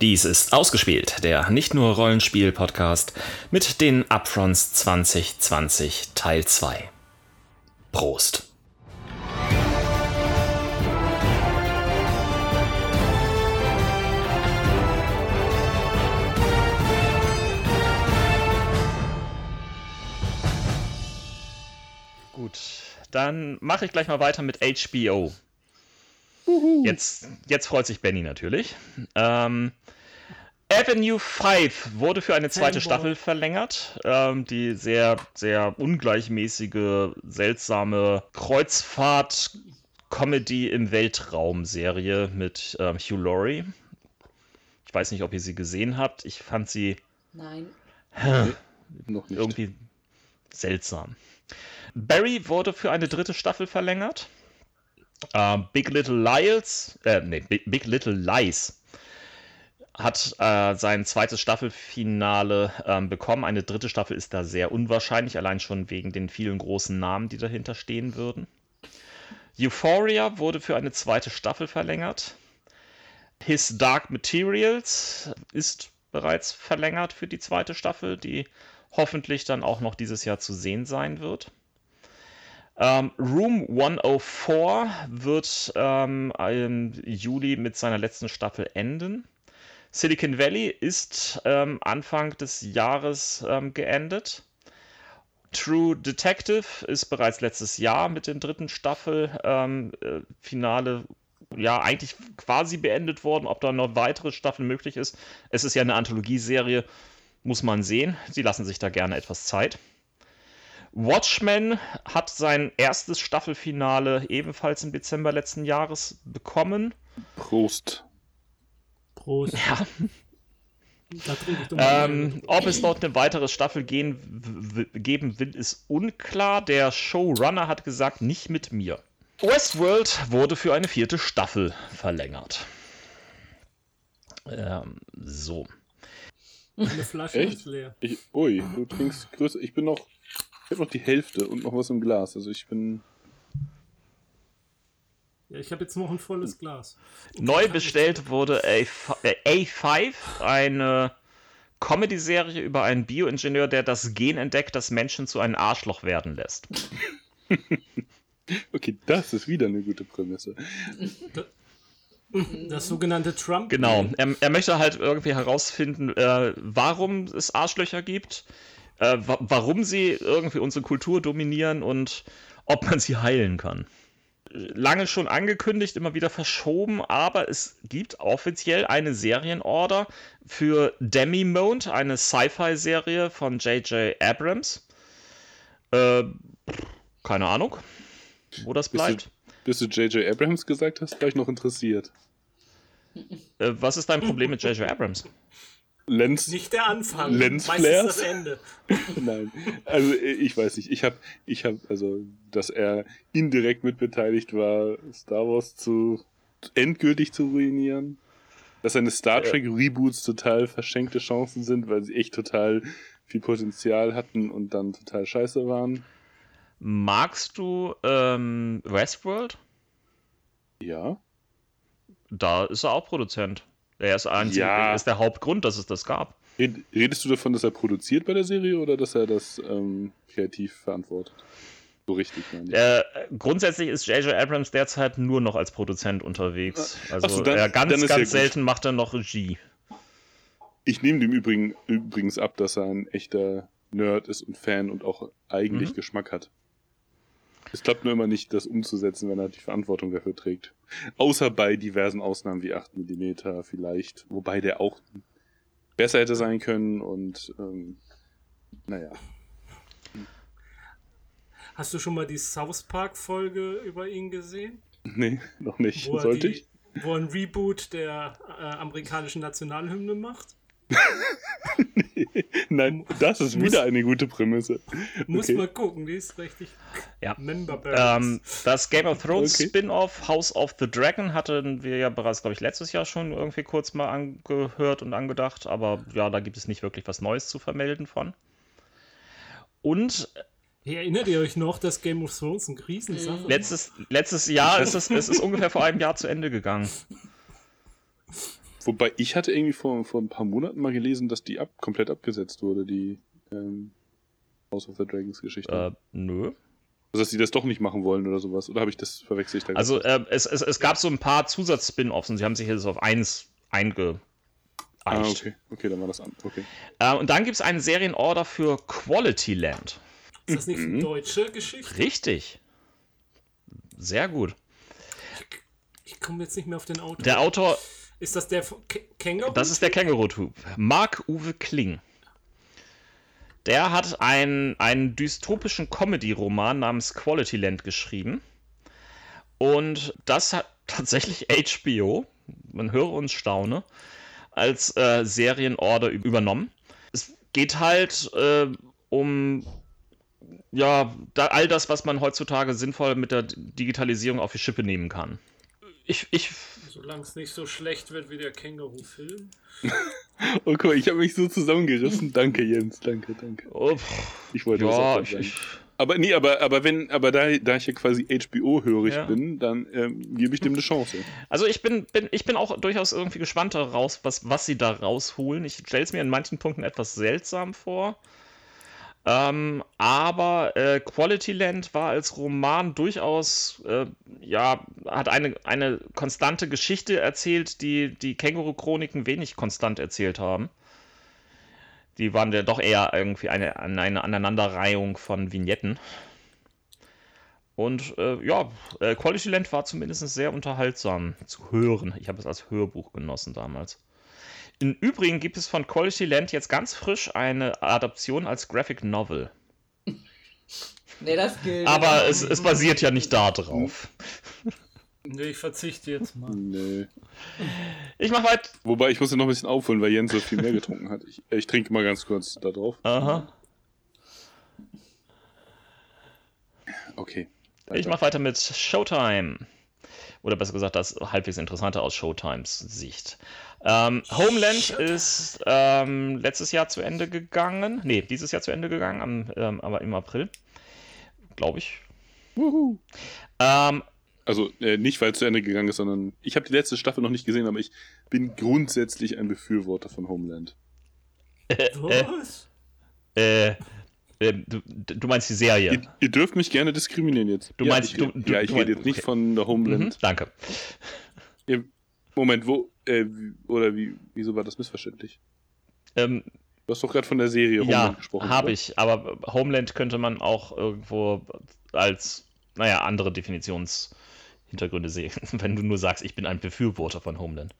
Dies ist Ausgespielt, der nicht nur Rollenspiel-Podcast mit den Upfronts 2020 Teil 2. Prost! Gut, dann mache ich gleich mal weiter mit HBO. Jetzt, jetzt freut sich Benny natürlich. Ähm, Avenue 5 wurde für eine zweite Fanboy. Staffel verlängert. Ähm, die sehr, sehr ungleichmäßige, seltsame Kreuzfahrt-Comedy im Weltraum-Serie mit ähm, Hugh Laurie. Ich weiß nicht, ob ihr sie gesehen habt. Ich fand sie Nein. Noch nicht. irgendwie seltsam. Barry wurde für eine dritte Staffel verlängert. Ähm, Big Little Lies, äh, nee, Big, Big Little Lies hat äh, sein zweites Staffelfinale ähm, bekommen. Eine dritte Staffel ist da sehr unwahrscheinlich, allein schon wegen den vielen großen Namen, die dahinter stehen würden. Euphoria wurde für eine zweite Staffel verlängert. His Dark Materials ist bereits verlängert für die zweite Staffel, die hoffentlich dann auch noch dieses Jahr zu sehen sein wird. Ähm, Room 104 wird ähm, im Juli mit seiner letzten Staffel enden. Silicon Valley ist ähm, Anfang des Jahres ähm, geendet. True Detective ist bereits letztes Jahr mit der dritten Staffel ähm, äh, Finale ja eigentlich quasi beendet worden. Ob da noch weitere Staffeln möglich ist, es ist ja eine Anthologieserie, muss man sehen. Sie lassen sich da gerne etwas Zeit. Watchmen hat sein erstes Staffelfinale ebenfalls im Dezember letzten Jahres bekommen. Prost. Prost. Ja, Da trinke ich doch mal. ähm, ob es dort eine weitere Staffel gehen, geben will, ist unklar. Der Showrunner hat gesagt, nicht mit mir. Westworld wurde für eine vierte Staffel verlängert. Ähm, so. Eine Flasche Echt? ist leer. Ich, ui, du trinkst größer. Ich bin noch. Ich habe noch die Hälfte und noch was im Glas. Also ich bin. Ja, ich habe jetzt noch ein volles Glas. Neu bestellt wurde A5, äh, A5 eine Comedy-Serie über einen Bioingenieur, der das Gen entdeckt, das Menschen zu einem Arschloch werden lässt. Okay, das ist wieder eine gute Prämisse. Das sogenannte Trump. Genau. Er, er möchte halt irgendwie herausfinden, äh, warum es Arschlöcher gibt, äh, wa warum sie irgendwie unsere Kultur dominieren und ob man sie heilen kann. Lange schon angekündigt, immer wieder verschoben, aber es gibt offiziell eine Serienorder für Demi-Mode, eine Sci-Fi-Serie von J.J. Abrams. Äh, keine Ahnung, wo das bleibt. Bis du J.J. Abrams gesagt hast, war ich noch interessiert. Äh, was ist dein Problem mit J.J. Abrams? Lenz. Nicht der Anfang. Lensflares? Meistens das Ende. Nein. Also ich weiß nicht. Ich habe, ich habe, also, dass er indirekt mitbeteiligt war, Star Wars zu endgültig zu ruinieren. Dass seine Star Trek Reboots total verschenkte Chancen sind, weil sie echt total viel Potenzial hatten und dann total scheiße waren. Magst du ähm, Westworld? Ja. Da ist er auch Produzent. Er ist, einzig, Ja. ist der Hauptgrund, dass es das gab. Red- Redest du davon, dass er produziert bei der Serie oder dass er das ähm, kreativ verantwortet? So richtig, meine ich. Äh, grundsätzlich ist J.J. Abrams derzeit nur noch als Produzent unterwegs. Also so, dann- er ganz, ganz gut. selten macht er noch Regie. Ich nehme dem übrigen, übrigens ab, dass er ein echter Nerd ist und Fan und auch eigentlich Mhm. Geschmack hat. Es klappt nur immer nicht, das umzusetzen, wenn er die Verantwortung dafür trägt. Außer bei diversen Ausnahmen wie 8 mm vielleicht, wobei der auch besser hätte sein können und ähm, naja. Hast du schon mal die South Park-Folge über ihn gesehen? Nee, noch nicht. Wo Sollte die, ich? wo er ein Reboot der äh, amerikanischen Nationalhymne macht? Nein, das ist wieder eine gute Prämisse. Muss Okay. mal gucken, die ist richtig Ja. Ähm, das Game of Thrones Okay. Spin-off House of the Dragon hatten wir ja bereits, glaube ich, letztes Jahr schon irgendwie kurz mal angehört und angedacht, aber ja, da gibt es nicht wirklich was Neues zu vermelden von. Und Hey, erinnert ihr euch noch, dass Game of Thrones eine Riesensache war? letztes, letztes Jahr ist es, es ist ungefähr vor einem Jahr zu Ende gegangen. Wobei ich hatte irgendwie vor, vor ein paar Monaten mal gelesen, dass die ab, komplett abgesetzt wurde, die ähm, House of the Dragons Geschichte. Äh, nö. Also, dass sie das doch nicht machen wollen oder sowas. Oder habe ich das verwechselt? Also äh, es, es, es gab so ein paar Zusatz-Spin-Offs und sie haben sich jetzt auf eins eingeeicht. Ah, okay. Okay, dann war das an. Okay. Äh, und dann gibt es einen Serienorder für Quality Land. Ist das nicht eine Mhm. deutsche Geschichte? Richtig. Sehr gut. Ich komme jetzt nicht mehr auf den Autor. Der Autor, ist das der K Känguru? das ist der Känguru-Typ. Marc-Uwe Kling. Der hat einen, einen dystopischen Comedy-Roman namens Quality Land geschrieben. Und das hat tatsächlich HBO, man höre uns staune, als äh, Serienorder übernommen. Es geht halt äh, um ja, da, all das, was man heutzutage sinnvoll mit der Digitalisierung auf die Schippe nehmen kann. Ich, ich Solange es nicht so schlecht wird wie der Känguru-Film. Okay, ich habe mich so zusammengerissen. Danke, Jens. Danke, danke. oh, Ich wollte das ja, auch ich, ich, Aber nee, aber, aber wenn, aber da, da ich ja quasi HBO-hörig Ja. bin, dann ähm, gebe ich dem eine Chance. also ich bin, bin, ich bin auch durchaus irgendwie gespannt daraus, was, was sie da rausholen. Ich stelle es mir in manchen Punkten etwas seltsam vor. Ähm, aber äh, Quality Land war als Roman durchaus, äh, ja, hat eine, eine konstante Geschichte erzählt, die die Känguru-Chroniken wenig konstant erzählt haben. Die waren ja doch eher irgendwie eine, eine Aneinanderreihung von Vignetten. Und äh, ja, äh, Quality Land war zumindest sehr unterhaltsam zu hören. Ich habe es als Hörbuch genossen damals. Im Übrigen gibt es von Quality Land jetzt ganz frisch eine Adaption als Graphic Novel. Nee, das gilt. Aber es, es basiert ja nicht da drauf. Nee, ich verzichte jetzt mal. Nee. Ich mach weit. Wobei, ich muss ja noch ein bisschen aufholen, weil Jens so viel mehr getrunken hat. Ich, ich trinke mal ganz kurz da drauf. Aha. Okay. Ich mach weiter mit Showtime. Oder besser gesagt, das halbwegs Interessante aus Showtimes Sicht. Ähm, Homeland ist ähm, letztes Jahr zu Ende gegangen. Nee, dieses Jahr zu Ende gegangen, am, ähm, aber im April. Glaube ich. Wuhu. Ähm, Also äh, nicht, weil es zu Ende gegangen ist, sondern ich habe die letzte Staffel noch nicht gesehen, aber ich bin grundsätzlich ein Befürworter von Homeland. Was? äh, äh, du, du meinst die Serie. Ihr, ihr dürft mich gerne diskriminieren jetzt. Du ja, meinst- ich, du- du- ja, ich rede jetzt nicht okay. von der Mhm, Homeland. danke. Ihr, Moment, wo äh, oder wie wieso war das missverständlich? Ähm, Du hast doch gerade von der Serie ja, gesprochen. habe oder? ich. Aber Homeland könnte man auch irgendwo als, naja, andere Definitionshintergründe sehen, wenn du nur sagst, ich bin ein Befürworter von Homeland.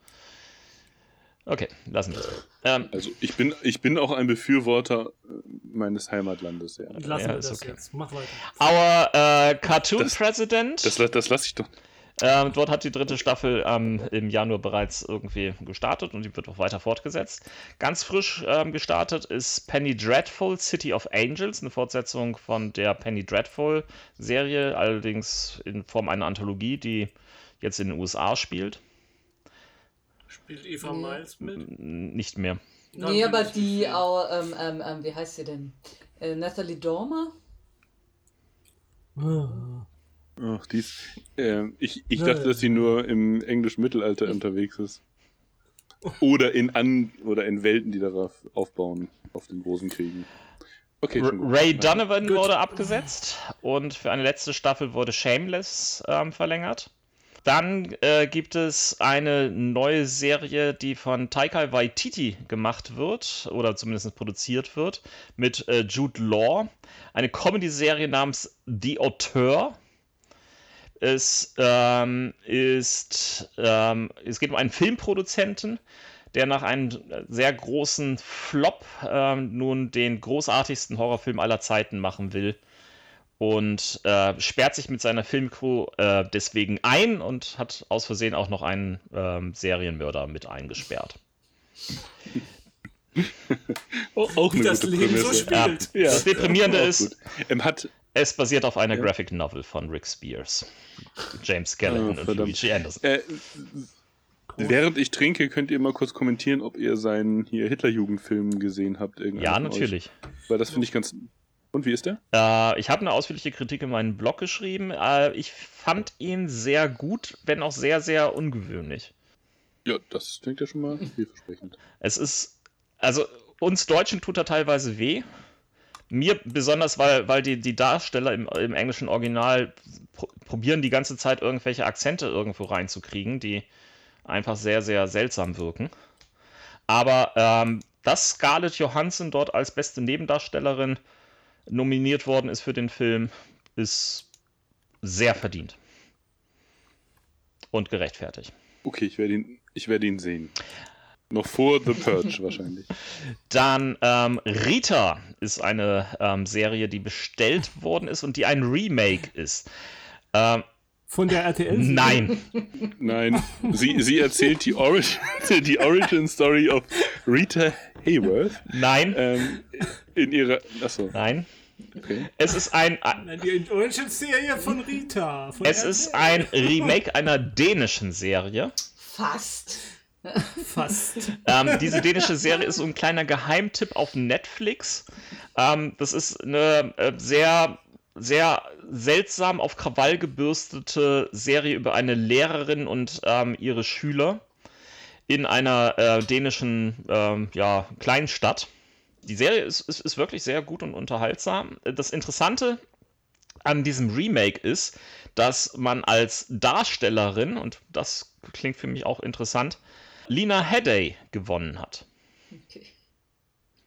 Okay, lassen wir es. Ähm, Also ich bin ich bin auch ein Befürworter äh, meines Heimatlandes, ja. Lassen Ja, wir das okay. jetzt. Mach weiter. our äh, Cartoon Das- President. Das, das lasse ich doch. Ähm, dort hat die dritte Staffel ähm, im Januar bereits irgendwie gestartet und die wird auch weiter fortgesetzt. Ganz frisch ähm, gestartet ist Penny Dreadful City of Angels, eine Fortsetzung von der Penny Dreadful Serie, allerdings in Form einer Anthologie, die jetzt in den USA spielt. Spielt Eva Nee. Miles mit? Nicht mehr. Nee, aber die auch, ähm, ähm, ähm, wie heißt sie denn? Äh, Natalie Dormer? Ach, dies. Äh, ich ich dachte, dass sie nur im englischen Mittelalter unterwegs ist. Oder in an oder in Welten, die darauf aufbauen, auf den großen Kriegen. Okay, R schon gut. Ray Donovan Gut. wurde abgesetzt und für eine letzte Staffel wurde Shameless ähm, verlängert. Dann äh, gibt es eine neue Serie, die von Taika Waititi gemacht wird oder zumindest produziert wird, mit äh, Jude Law. Eine Comedy-Serie namens The Auteur. Es ähm, ist, ähm, es geht um einen Filmproduzenten, der nach einem sehr großen Flop ähm, nun den großartigsten Horrorfilm aller Zeiten machen will und äh, sperrt sich mit seiner Filmcrew äh, deswegen ein und hat aus Versehen auch noch einen ähm, Serienmörder mit eingesperrt. Auch Wie eine das gute Leben so Prämisse. spielt. Ja. Das Deprimierende auch ist-. Ähm, hat, Es basiert auf einer Ja. Graphic Novel von Rick Spears, James Callahan Oh, und. Luigi Anderson. äh, während ich trinke, könnt ihr mal kurz kommentieren, ob ihr seinen hier Hitlerjugendfilm gesehen habt. Ja, von euch. natürlich. Weil das finde ich ganz. Und wie ist der? Äh, ich habe eine ausführliche Kritik in meinen Blog geschrieben. Äh, ich fand ihn sehr gut, wenn auch sehr, sehr ungewöhnlich. Ja, das klingt ja schon mal vielversprechend. Es ist, also uns Deutschen tut er teilweise weh. Mir besonders, weil, weil die, die Darsteller im, im englischen Original pro probieren die ganze Zeit irgendwelche Akzente irgendwo reinzukriegen, die einfach sehr, sehr seltsam wirken. Aber ähm, dass Scarlett Johansson dort als beste Nebendarstellerin nominiert worden ist für den Film, ist sehr verdient. Und gerechtfertigt. Okay, ich werde ihn, ich werde ihn sehen. Noch vor The Purge wahrscheinlich. Dann ähm, Rita ist eine ähm, Serie, die bestellt worden ist und die ein Remake ist. Ähm, Von der RTL? nein, Nein, sie, sie erzählt die Origin, die Origin Story of Rita Hayworth nein, ähm, in ihrer. Achso, nein. okay. Es ist ein, Nein, die Origin-Serie von Rita. Von es RTL. ist ein Remake einer dänischen Serie. Fast. Fast. Ähm, diese dänische Serie ist so ein kleiner Geheimtipp auf Netflix. Ähm, das ist eine äh, sehr, sehr seltsam auf Krawall gebürstete Serie über eine Lehrerin und ähm, ihre Schüler in einer äh, dänischen ähm, ja, Kleinstadt. Die Serie ist, ist, ist wirklich sehr gut und unterhaltsam. Das Interessante an diesem Remake ist, dass man als Darstellerin, und das klingt für mich auch interessant, Lina Headey gewonnen hat. Okay.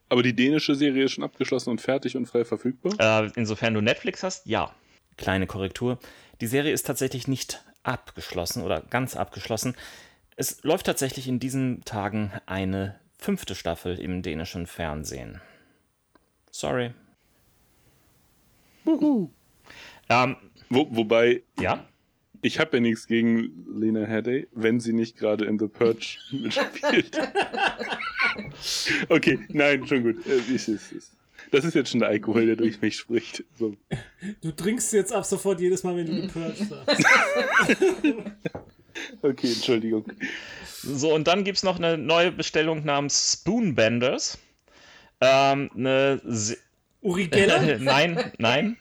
Aber die dänische Serie ist schon abgeschlossen und fertig und frei verfügbar. Äh, insofern du Netflix hast, ja. Kleine Korrektur. Die Serie ist tatsächlich nicht abgeschlossen oder ganz abgeschlossen. Es läuft tatsächlich in diesen Tagen eine fünfte Staffel im dänischen Fernsehen. Sorry. Ähm, Wo, wobei, ja. Ich habe ja nichts gegen Lena Headey, wenn sie nicht gerade in The Purge mitspielt. okay, nein, schon gut. Äh. Das ist jetzt schon der Alkohol, der durch mich spricht. So. Du trinkst jetzt ab sofort jedes Mal, wenn du gepurcht sagst. Okay, Entschuldigung. So, und dann gibt es noch eine neue Bestellung namens Spoonbenders. Ähm, eine Uri Geller? Nein, nein.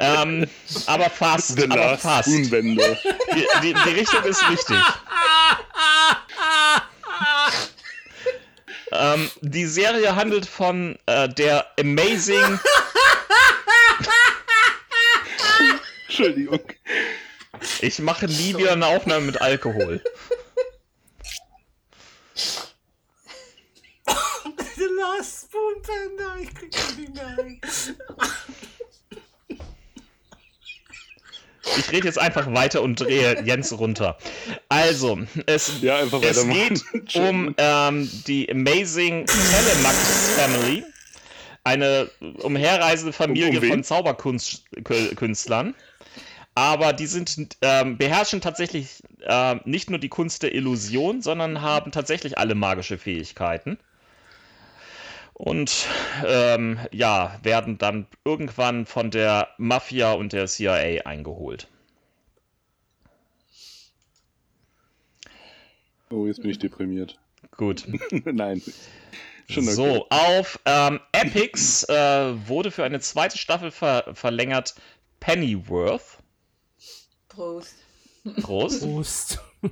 ähm, aber fast. The aber Last fast. Die, die, die Richtung ist richtig. ähm, die Serie handelt von äh, der Amazing. Entschuldigung. Ich mache nie wieder eine Aufnahme mit Alkohol. Spoonbender, ich krieg das nicht mehr ein. Ich rede jetzt einfach weiter und drehe Jens runter. Also, es, Ja, es geht um ähm, die Amazing Telemax Family. Eine umherreisende Familie Um- um von Zauberkünstlern. Aber die sind, ähm, beherrschen tatsächlich ähm, nicht nur die Kunst der Illusion, sondern haben tatsächlich alle magische Fähigkeiten. Und ähm, ja, werden dann irgendwann von der Mafia und der CIA eingeholt. Oh, jetzt bin ich deprimiert. Gut. Nein. Schon okay. So, auf ähm, Epics äh, wurde für eine zweite Staffel ver verlängert Pennyworth. Prost. Groß. Prost.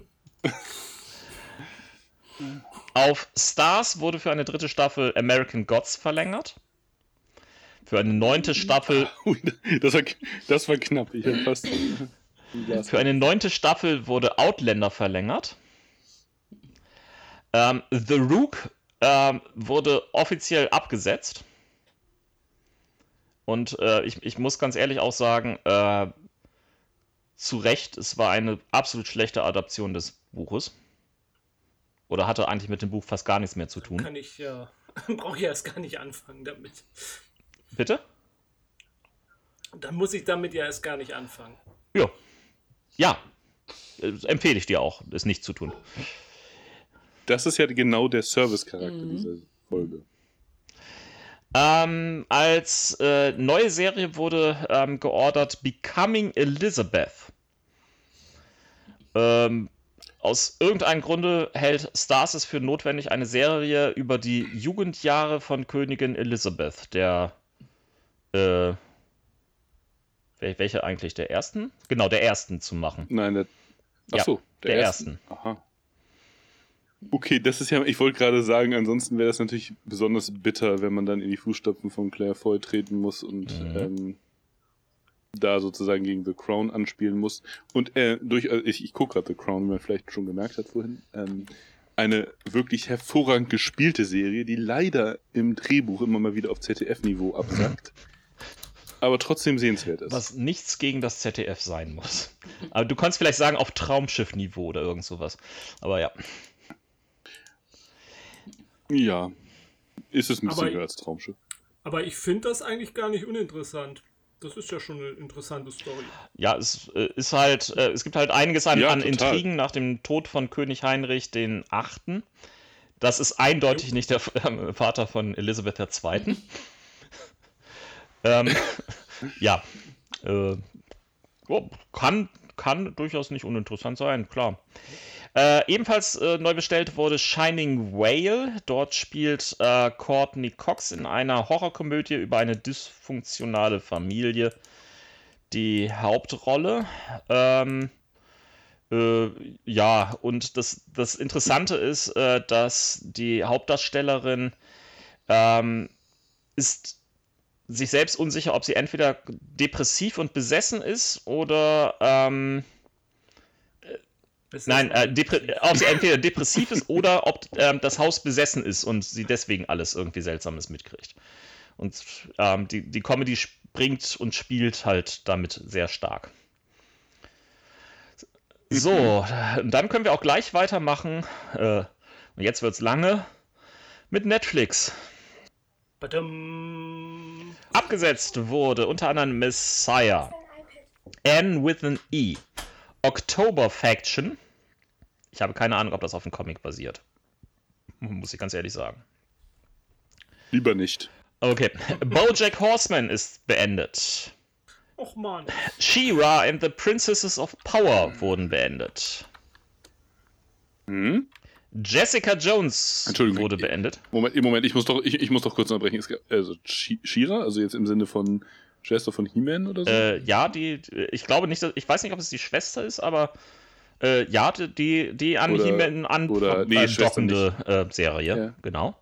Auf Stars wurde für eine dritte Staffel American Gods verlängert. Für eine neunte Staffel, Das war, das war knapp. Ich fast. für eine neunte Staffel wurde Outlander verlängert. Ähm, The Rook ähm, wurde offiziell abgesetzt. Und äh, ich, ich muss ganz ehrlich auch sagen, äh, zu Recht, es war eine absolut schlechte Adaption des Buches. Oder hatte eigentlich mit dem Buch fast gar nichts mehr zu tun. Kann ich ja. Brauche ich erst gar nicht anfangen damit. Bitte? Dann muss ich damit ja erst gar nicht anfangen. Ja. Ja. Äh, empfehle ich dir auch, es nicht zu tun. Das ist ja genau der Service-Charakter dieser Folge. Ähm, als äh, neue Serie wurde ähm, geordert Becoming Elizabeth. Ähm, aus irgendeinem Grunde hält Stars es für notwendig, eine Serie über die Jugendjahre von Königin Elizabeth, der äh, wel- welche eigentlich der ersten? Genau, der ersten zu machen. Nein, der. Ja, Achso, der ersten. Aha. Okay, das ist ja, ich wollte gerade sagen, ansonsten wäre das natürlich besonders bitter, wenn man dann in die Fußstapfen von Claire Foy treten muss und Mhm. ähm, da sozusagen gegen The Crown anspielen muss. Und äh, durch, äh, ich, ich gucke gerade The Crown, wie man vielleicht schon gemerkt hat vorhin. Ähm, eine wirklich hervorragend gespielte Serie, die leider im Drehbuch immer mal wieder auf ZDF-Niveau absackt. aber trotzdem sehenswert ist. Was nichts gegen das ZDF sein muss. Aber du kannst vielleicht sagen, auf Traumschiff-Niveau oder irgend sowas. Aber ja. Ja. Ist es ein bisschen Aber- höher als Traumschiff. Aber ich finde das eigentlich gar nicht uninteressant. Das ist ja schon eine interessante Story. Ja, es äh, ist halt, äh, es gibt halt einiges an, Ja, an. Intrigen nach dem Tod von König Heinrich den Achten. Das ist eindeutig nicht der äh, Vater von Elisabeth II. ähm, ja, äh, oh, kann, kann durchaus nicht uninteressant sein, klar. Äh, ebenfalls äh, neu bestellt wurde Shining Whale. Dort spielt äh, Courtney Cox in einer Horrorkomödie über eine dysfunktionale Familie die Hauptrolle. Ähm, äh, ja, und das, das Interessante ist, äh, dass die Hauptdarstellerin ähm, ist sich selbst unsicher, ob sie entweder depressiv und besessen ist oder ähm, Nein, äh, ob sie entweder depressiv ist oder ob ähm, das Haus besessen ist und sie deswegen alles irgendwie Seltsames mitkriegt. Und ähm, die, die Comedy springt und spielt halt damit sehr stark. So, und dann können wir auch gleich weitermachen. Äh, und jetzt wird's lange mit Netflix. Badum. Abgesetzt wurde unter anderem Messiah, N with an E, October Faction. Ich habe keine Ahnung, ob das auf einem Comic basiert. Muss ich ganz ehrlich sagen. Lieber nicht. Okay, Bojack Horseman ist beendet. Och man. She-Ra and the Princesses of Power wurden beendet. Hm? Jessica Jones Entschuldigung, wurde beendet. Moment, im Moment, ich muss doch, ich, ich muss doch kurz unterbrechen. Es also Shira, also jetzt im Sinne von Schwester von He-Man oder so? Äh, ja, die, ich glaube nicht, dass, ich weiß nicht, ob es die Schwester ist, aber äh, ja, die, die an Oder- He-Man an oder- nee, äh, äh, Serie, Ja. genau.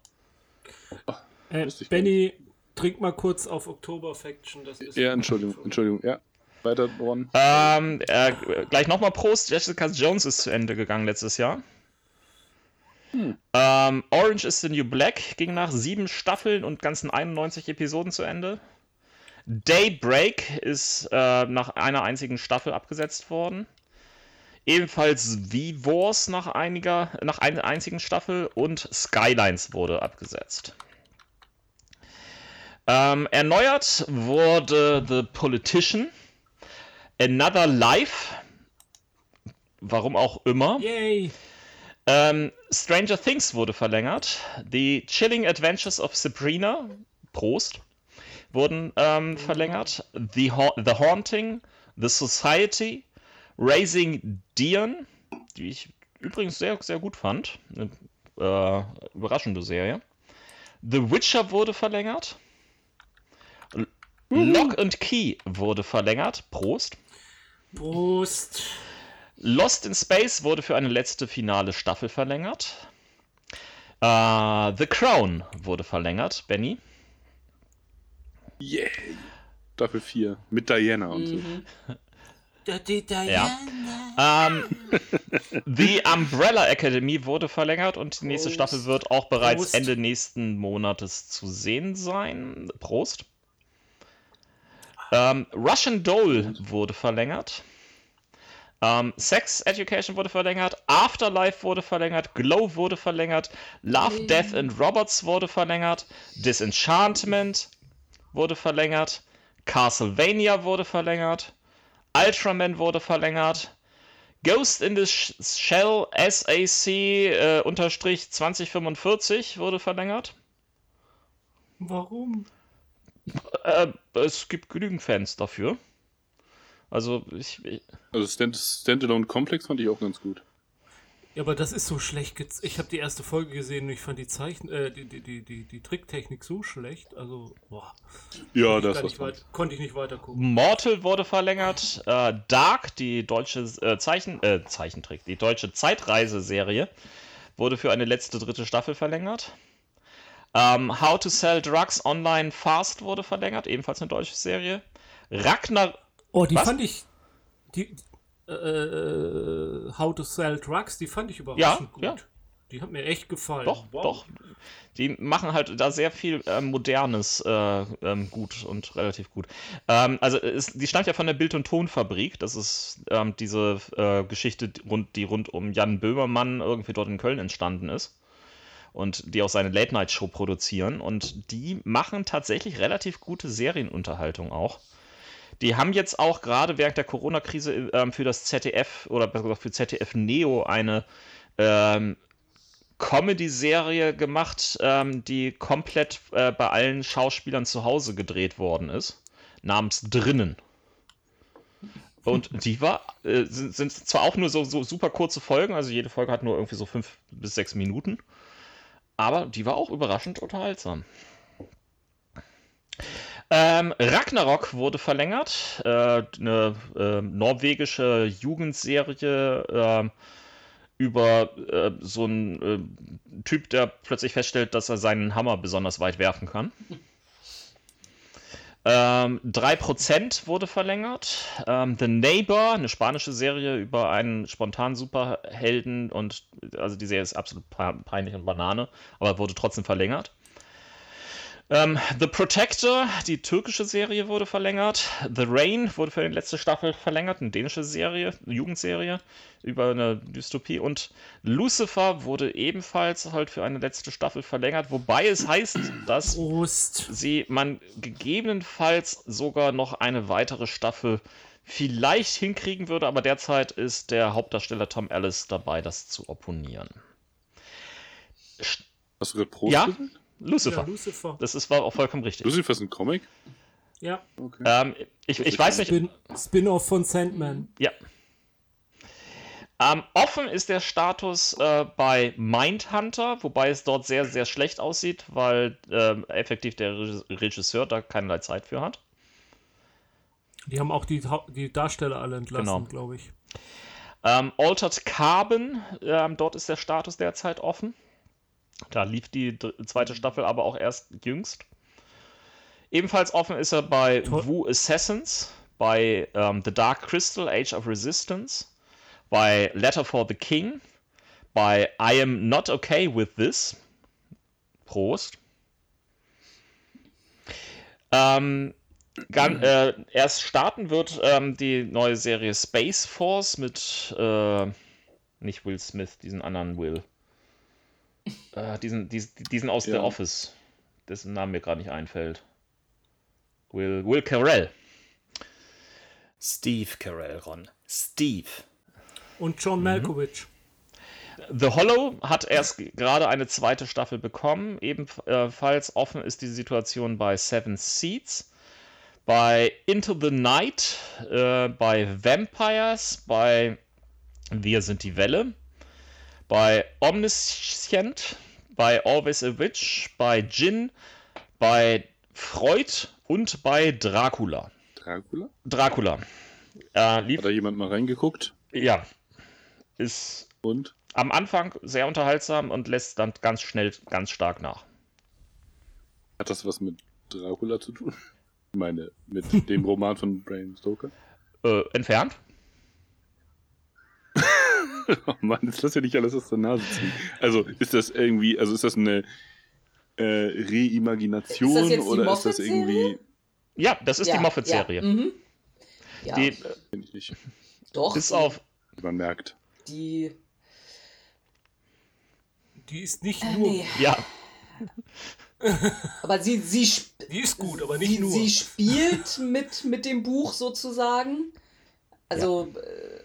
Äh, Wusste ich Benny, trink mal kurz auf Oktober Faction. Das ist ja, Entschuldigung, Entschuldigung, ja. Weiter, Ron. Ähm, äh, gleich nochmal Prost. Jessica Jones ist zu Ende gegangen letztes Jahr. Ähm, Orange is the New Black ging nach sieben Staffeln und ganzen 91 Episoden zu Ende. Daybreak ist äh, nach einer einzigen Staffel abgesetzt worden. Ebenfalls V-Wars nach einiger, nach einer einzigen Staffel und Skylines wurde abgesetzt. Ähm, erneuert wurde The Politician. Another Life. Warum auch immer. Yay! Ähm, Stranger Things wurde verlängert. The Chilling Adventures of Sabrina. Prost. Wurden ähm, verlängert. The, ha The Haunting. The Society. Raising Dion. Die ich übrigens sehr, sehr gut fand. Eine äh, überraschende Serie. The Witcher wurde verlängert. L- Lock and Key wurde verlängert. Prost. Prost! Lost in Space wurde für eine letzte finale Staffel verlängert. Äh, The Crown wurde verlängert, Benny. Yeah. Staffel 4 mit Diana und so. Ja. Ähm, The Umbrella Academy wurde verlängert und die nächste Prost. Staffel wird auch bereits Prost. Ende nächsten Monates zu sehen sein. Prost. Ähm, Russian Doll wurde verlängert. Ähm, Sex Education wurde verlängert. Afterlife wurde verlängert. Glow wurde verlängert. Love, Death and Robots wurde verlängert. Disenchantment wurde verlängert. Castlevania wurde verlängert. Ultraman wurde verlängert. Ghost in the Sh- Shell SAC äh, unterstrich 2045 wurde verlängert. Warum? Äh, es gibt genügend Fans dafür. Also ich, ich Also Stand Standalone Complex fand ich auch ganz gut. Ja, aber das ist so schlecht. gez- Ich habe die erste Folge gesehen und ich fand die Zeichen, äh, die, die, die, die, die Tricktechnik so schlecht. Also, boah. Ja, Konnte ich das nicht weit, konnte ich nicht weiter gucken. Mortal wurde verlängert. Äh, Dark, die deutsche äh, Zeichen, äh, Zeichentrick, die deutsche Zeitreiseserie wurde für eine letzte dritte Staffel verlängert. Ähm, How to Sell Drugs Online Fast wurde verlängert, ebenfalls eine deutsche Serie. Ragnar. Oh, die Was? fand ich. Die, äh, äh, How to Sell Drugs, die fand ich überraschend gut. ja. Die hat mir echt gefallen. Doch, Wow. doch. Die machen halt da sehr viel ähm, Modernes äh, ähm, gut und relativ gut. Ähm, also es, die stammt ja von der Bild- und Tonfabrik. Das ist ähm, diese äh, Geschichte, die rund, die rund um Jan Böhmermann irgendwie dort in Köln entstanden ist. Und die auch seine Late-Night-Show produzieren. Und die machen tatsächlich relativ gute Serienunterhaltung auch. Die haben jetzt auch gerade während der Corona-Krise ähm, für das ZDF oder besser gesagt für ZDF Neo eine ähm, Comedy-Serie gemacht, ähm, die komplett äh, bei allen Schauspielern zu Hause gedreht worden ist, namens Drinnen. Und die war, äh, sind, sind zwar auch nur so, so super kurze Folgen, also jede Folge hat nur irgendwie so fünf bis sechs Minuten, aber die war auch überraschend unterhaltsam. Ähm, Ragnarok wurde verlängert, äh, eine äh, norwegische Jugendserie äh, über so einen äh, Typ, der plötzlich feststellt, dass er seinen Hammer besonders weit werfen kann. Ähm, 3% wurde verlängert. Ähm, The Neighbor, eine spanische Serie über einen spontanen Superhelden und also die Serie ist absolut pe- peinlich und Banane, aber wurde trotzdem verlängert. Ähm, The Protector, die türkische Serie, wurde verlängert. The Rain wurde für die letzte Staffel verlängert, eine dänische Serie, eine Jugendserie über eine Dystopie. Und Lucifer wurde ebenfalls halt für eine letzte Staffel verlängert, wobei es heißt, dass Prost. sie man gegebenenfalls sogar noch eine weitere Staffel vielleicht hinkriegen würde, aber derzeit ist der Hauptdarsteller Tom Ellis dabei, das zu opponieren. Hast du gerade Prost Ja? Lucifer. Ja, Lucifer. Das ist war auch vollkommen richtig. Lucifer ist ein Comic? Ja, Okay. Ähm, ich, ich weiß nicht. Spin- Spin-off von Sandman. Ja. Ähm, offen ist der Status äh, bei Mindhunter, wobei es dort sehr, sehr schlecht aussieht, weil ähm, effektiv der Regis- Regisseur da keinerlei Zeit für hat. Die haben auch die, die Darsteller alle entlassen, Genau. glaube ich. Ähm, Altered Carbon, ähm, dort ist der Status derzeit offen. Da lief die zweite Staffel aber auch erst jüngst. Ebenfalls offen ist er bei Toll. Wu Assassins, bei ähm, The Dark Crystal, Age of Resistance, bei Letter for the King, bei I Am Not Okay with This. Prost. Ähm, Gan, äh, erst starten wird ähm, die neue Serie Space Force mit äh, nicht Will Smith, diesen anderen Will. Äh, diesen, diesen, diesen aus Ja. The Office, dessen Name mir gerade nicht einfällt. Will, Will Carell. Steve Carell, Ron. Steve. Und Mhm. John Malkovich. The Hollow hat erst gerade eine zweite Staffel bekommen. Ebenfalls offen ist die Situation bei Seven Seeds, bei Into the Night, äh, bei Vampires, bei Wir sind die Welle, bei Omniscient, bei Always a Witch, bei Jin, bei Freud und bei Dracula. Dracula? Dracula. Äh, lief, Hat da jemand mal reingeguckt? ja, ist Und? am Anfang sehr unterhaltsam und lässt dann ganz schnell ganz stark nach. Hat das was mit Dracula zu tun? Ich meine, mit dem Roman von Bram Stoker? Äh, entfernt? Oh Mann, jetzt lass ja nicht alles aus der Nase ziehen. Also, ist das irgendwie, also ist das eine äh, Reimagination Ist das jetzt die oder ist das irgendwie. Ja, das ist die Moffat-Serie. Ja, mhm. ja Die äh, Kenn ich nicht, doch. bis auf. wie man merkt. Die. Die ist nicht Äh, nur. nee. Ja, Aber sie, sie, Die ist gut, aber nicht sie, nur. sie spielt mit, mit dem Buch sozusagen. Also. Äh,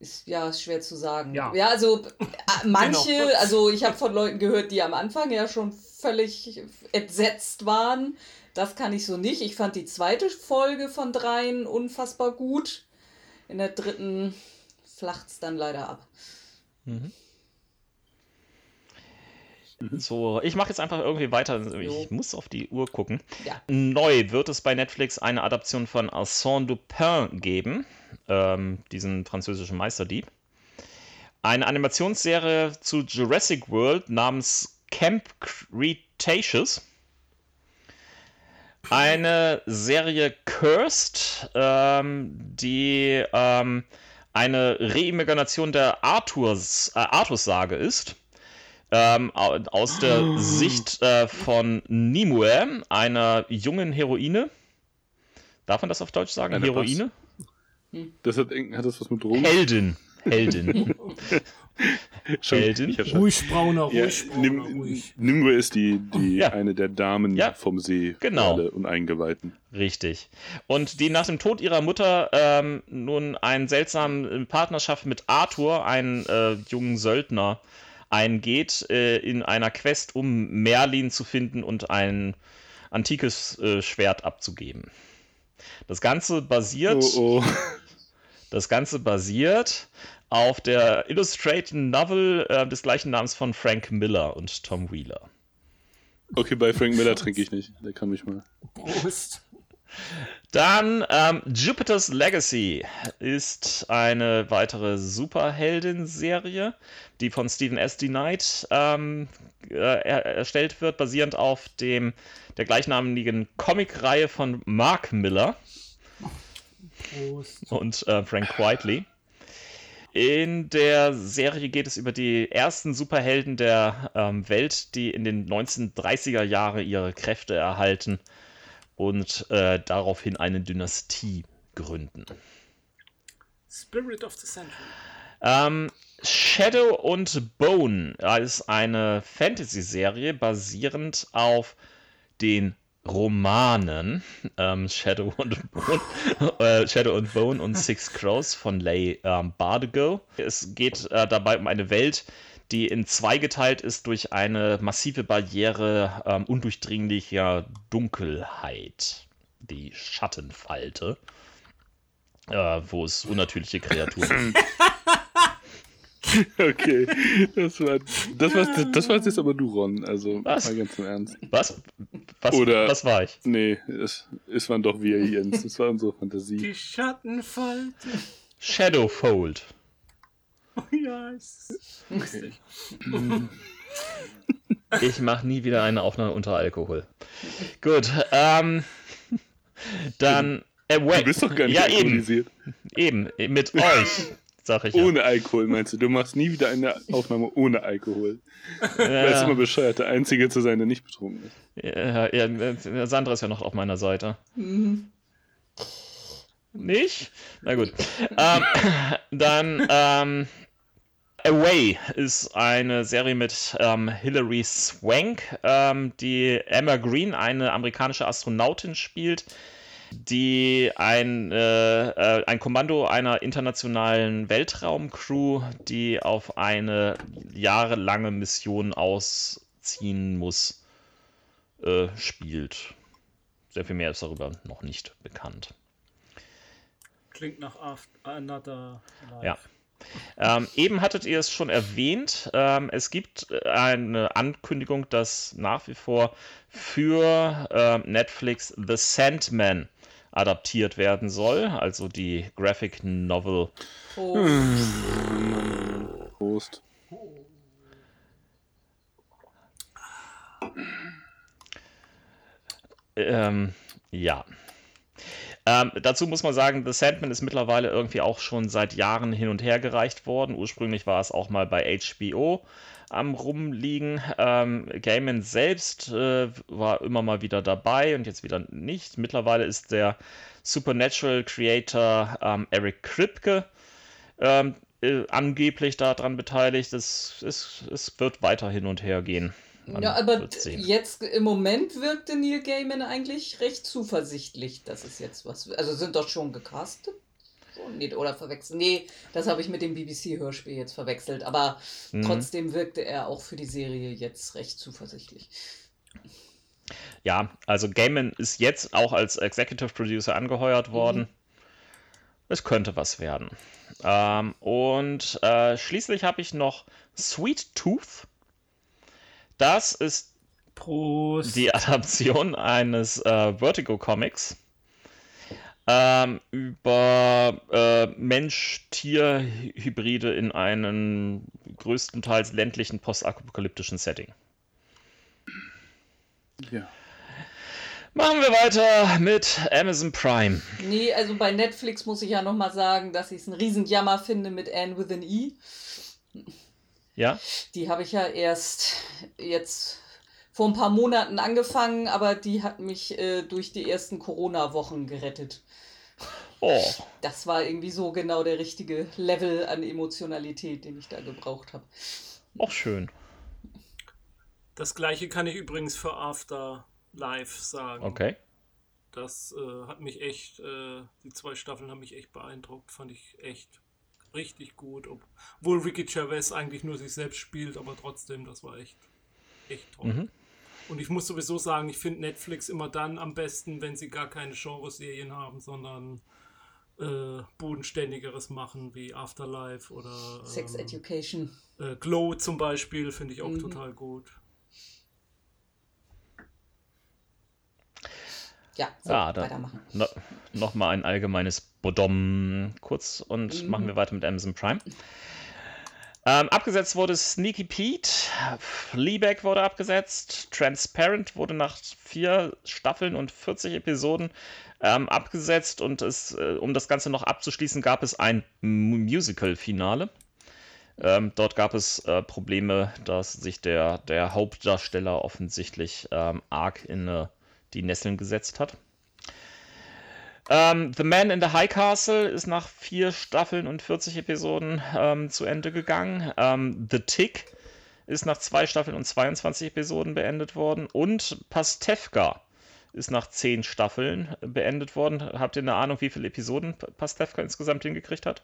ist ja schwer zu sagen. Ja. also äh, manche, Genau. also ich habe von Leuten gehört, die am Anfang ja schon völlig entsetzt waren. Das kann ich so nicht. Ich fand die zweite Folge von dreien unfassbar gut. In der dritten flacht es dann leider ab. so. Ich mache jetzt einfach irgendwie weiter. Jo. Ich muss auf die Uhr gucken. Ja. Neu wird es bei Netflix eine Adaption von Arsène Lupin geben, ähm, diesen französischen Meisterdieb. eine Animationsserie zu Jurassic World namens Camp Cretaceous. Eine Serie Cursed, ähm, die ähm, eine Reimagination der Arthurs, äh, Arthurs-Sage ist. Ähm, au- aus der Sicht äh, von Nimue, einer jungen Heroine. Darf man das auf Deutsch sagen? Eine Heroine? Das hat, hat das was mit Drogen? Heldin. Heldin. Schon- Heldin? Ruhig, Brauner, ja, ruhig, Brauner, Nim, ruhig. Nimue ist die, die Ja. eine der Damen Ja. vom See Genau. und Eingeweihten. Richtig. Und die nach dem Tod ihrer Mutter ähm, nun eine seltsame Partnerschaft mit Arthur, einen äh, jungen Söldner, eingeht äh, in einer Quest, um Merlin zu finden und ein antikes äh, Schwert abzugeben. Das Ganze basiert, Oh, oh. das Ganze basiert auf der Illustrated Novel äh, des gleichen Namens von Frank Miller und Tom Wheeler. Okay, bei Frank Miller trinke ich nicht. Der kann mich mal. Prost. Dann ähm, Jupiter's Legacy ist eine weitere Superhelden-Serie, die von Stephen S. D. Knight ähm, äh, er erstellt wird, basierend auf dem der gleichnamigen Comicreihe von Mark Miller Prost. und äh, Frank Whiteley. In der Serie geht es über die ersten Superhelden der ähm, Welt, die in den 1930er Jahren ihre Kräfte erhalten und äh, daraufhin eine Dynastie gründen. Spirit of the Century. Ähm, Shadow und Bone ist eine Fantasy-Serie basierend auf den Romanen ähm, Shadow und Bone, äh, Shadow und Bone und Six Crows von Leigh ähm, Bardugo. Es geht äh, dabei um eine Welt, die in zwei geteilt ist durch eine massive Barriere ähm, undurchdringlicher Dunkelheit, die Schattenfalte, äh, wo es unnatürliche Kreaturen Okay, das war das war das war jetzt aber du, Ron. Also Was? mal ganz im Ernst. Was? Was, Oder- was war ich? Nee, es, es waren doch wir, Jens. Das war unsere Fantasie. Die Schattenfalte. Shadowfold. Oh ja, es ist lustig. Ich mache nie wieder eine Aufnahme unter Alkohol. Gut, ähm, dann Away. Du bist doch gar nicht ja, eben, alkoholisiert. eben, mit euch, sag ich ja. Ohne Alkohol meinst du? Du machst nie wieder eine Aufnahme ohne Alkohol. Du ist immer Ja, bescheuert, der Einzige zu sein, der nicht betrunken ist. ja, ja, Sandra ist ja noch auf meiner Seite. Nicht? Na gut. ähm, dann ähm, Away ist eine Serie mit ähm, Hilary Swank, ähm, die Emma Green, eine amerikanische Astronautin, spielt, die ein, äh, äh, ein Kommando einer internationalen Weltraumcrew, die auf eine jahrelange Mission ausziehen muss, äh, spielt. Sehr viel mehr ist darüber noch nicht bekannt. Klingt nach After, Another Life. Ja. Ähm, eben hattet ihr es schon erwähnt. Ähm, es gibt äh, eine Ankündigung, dass nach wie vor für ähm, Netflix The Sandman adaptiert werden soll, also die Graphic Novel. Oh, Prost. Ähm, ja. Ähm, dazu muss man sagen, The Sandman ist mittlerweile irgendwie auch schon seit Jahren hin und her gereicht worden. Ursprünglich war es auch mal bei HBO am Rumliegen. Ähm, Gaiman selbst äh, war immer mal wieder dabei und jetzt wieder nicht. Mittlerweile ist der Supernatural Creator ähm, Eric Kripke ähm, äh, angeblich daran beteiligt. Es, es, es wird weiter hin und her gehen. Ja, aber jetzt im Moment wirkte Neil Gaiman eigentlich recht zuversichtlich, dass es jetzt was. Also sind doch schon gecastet? Schon? Nee, oder verwechselt? Nee, das habe ich mit dem BBC-Hörspiel jetzt verwechselt. Aber Mhm. trotzdem wirkte er auch für die Serie jetzt recht zuversichtlich. Ja, also Gaiman ist jetzt auch als Executive Producer angeheuert worden. Es könnte was werden. Ähm, und äh, schließlich habe ich noch Sweet Tooth. Das ist Prost. die Adaption eines äh, Vertigo Comics. ähm, über äh, Mensch-Tier-Hybride in einem größtenteils ländlichen postapokalyptischen Setting. Ja. Machen wir weiter mit Amazon Prime. Nee, also bei Netflix muss ich ja nochmal sagen, dass ich es einen Riesenjammer finde mit Anne with an E. Ja? Die habe ich ja erst jetzt vor ein paar Monaten angefangen, aber die hat mich äh, durch die ersten Corona-Wochen gerettet. Oh, Das war irgendwie so genau der richtige Level an Emotionalität, den ich da gebraucht habe. auch schön. Das gleiche kann ich übrigens für After Life sagen. Okay. Das äh, hat mich echt, äh, die zwei Staffeln haben mich echt beeindruckt. Fand ich echt richtig gut. Obwohl Ricky Gervais eigentlich nur sich selbst spielt, aber trotzdem, das war echt, echt toll. Mhm. Und ich muss sowieso sagen, ich finde Netflix immer dann am besten, wenn sie gar keine Genreserien haben, sondern äh, bodenständigeres machen, wie Afterlife oder Sex ähm, Education. äh, Glow zum Beispiel, finde ich auch Mhm. total gut. Ja, so, da weitermachen. no, nochmal ein allgemeines Bodom kurz und Mhm. machen wir weiter mit Amazon Prime. Ähm, abgesetzt wurde Sneaky Pete, Fleabag wurde abgesetzt, Transparent wurde nach vier Staffeln und 40 Episoden ähm, abgesetzt und es, äh, um das Ganze noch abzuschließen, gab es ein Musical-Finale. Ähm, dort gab es äh, Probleme, dass sich der, der Hauptdarsteller offensichtlich ähm, arg in äh, die Nesseln gesetzt hat. Ähm, The Man in the High Castle ist nach vier Staffeln und 40 Episoden ähm, zu Ende gegangen. Ähm, The Tick ist nach zwei Staffeln und 22 Episoden beendet worden. Und Pastewka ist nach zehn Staffeln beendet worden. Habt ihr eine Ahnung, wie viele Episoden Pastewka insgesamt hingekriegt hat?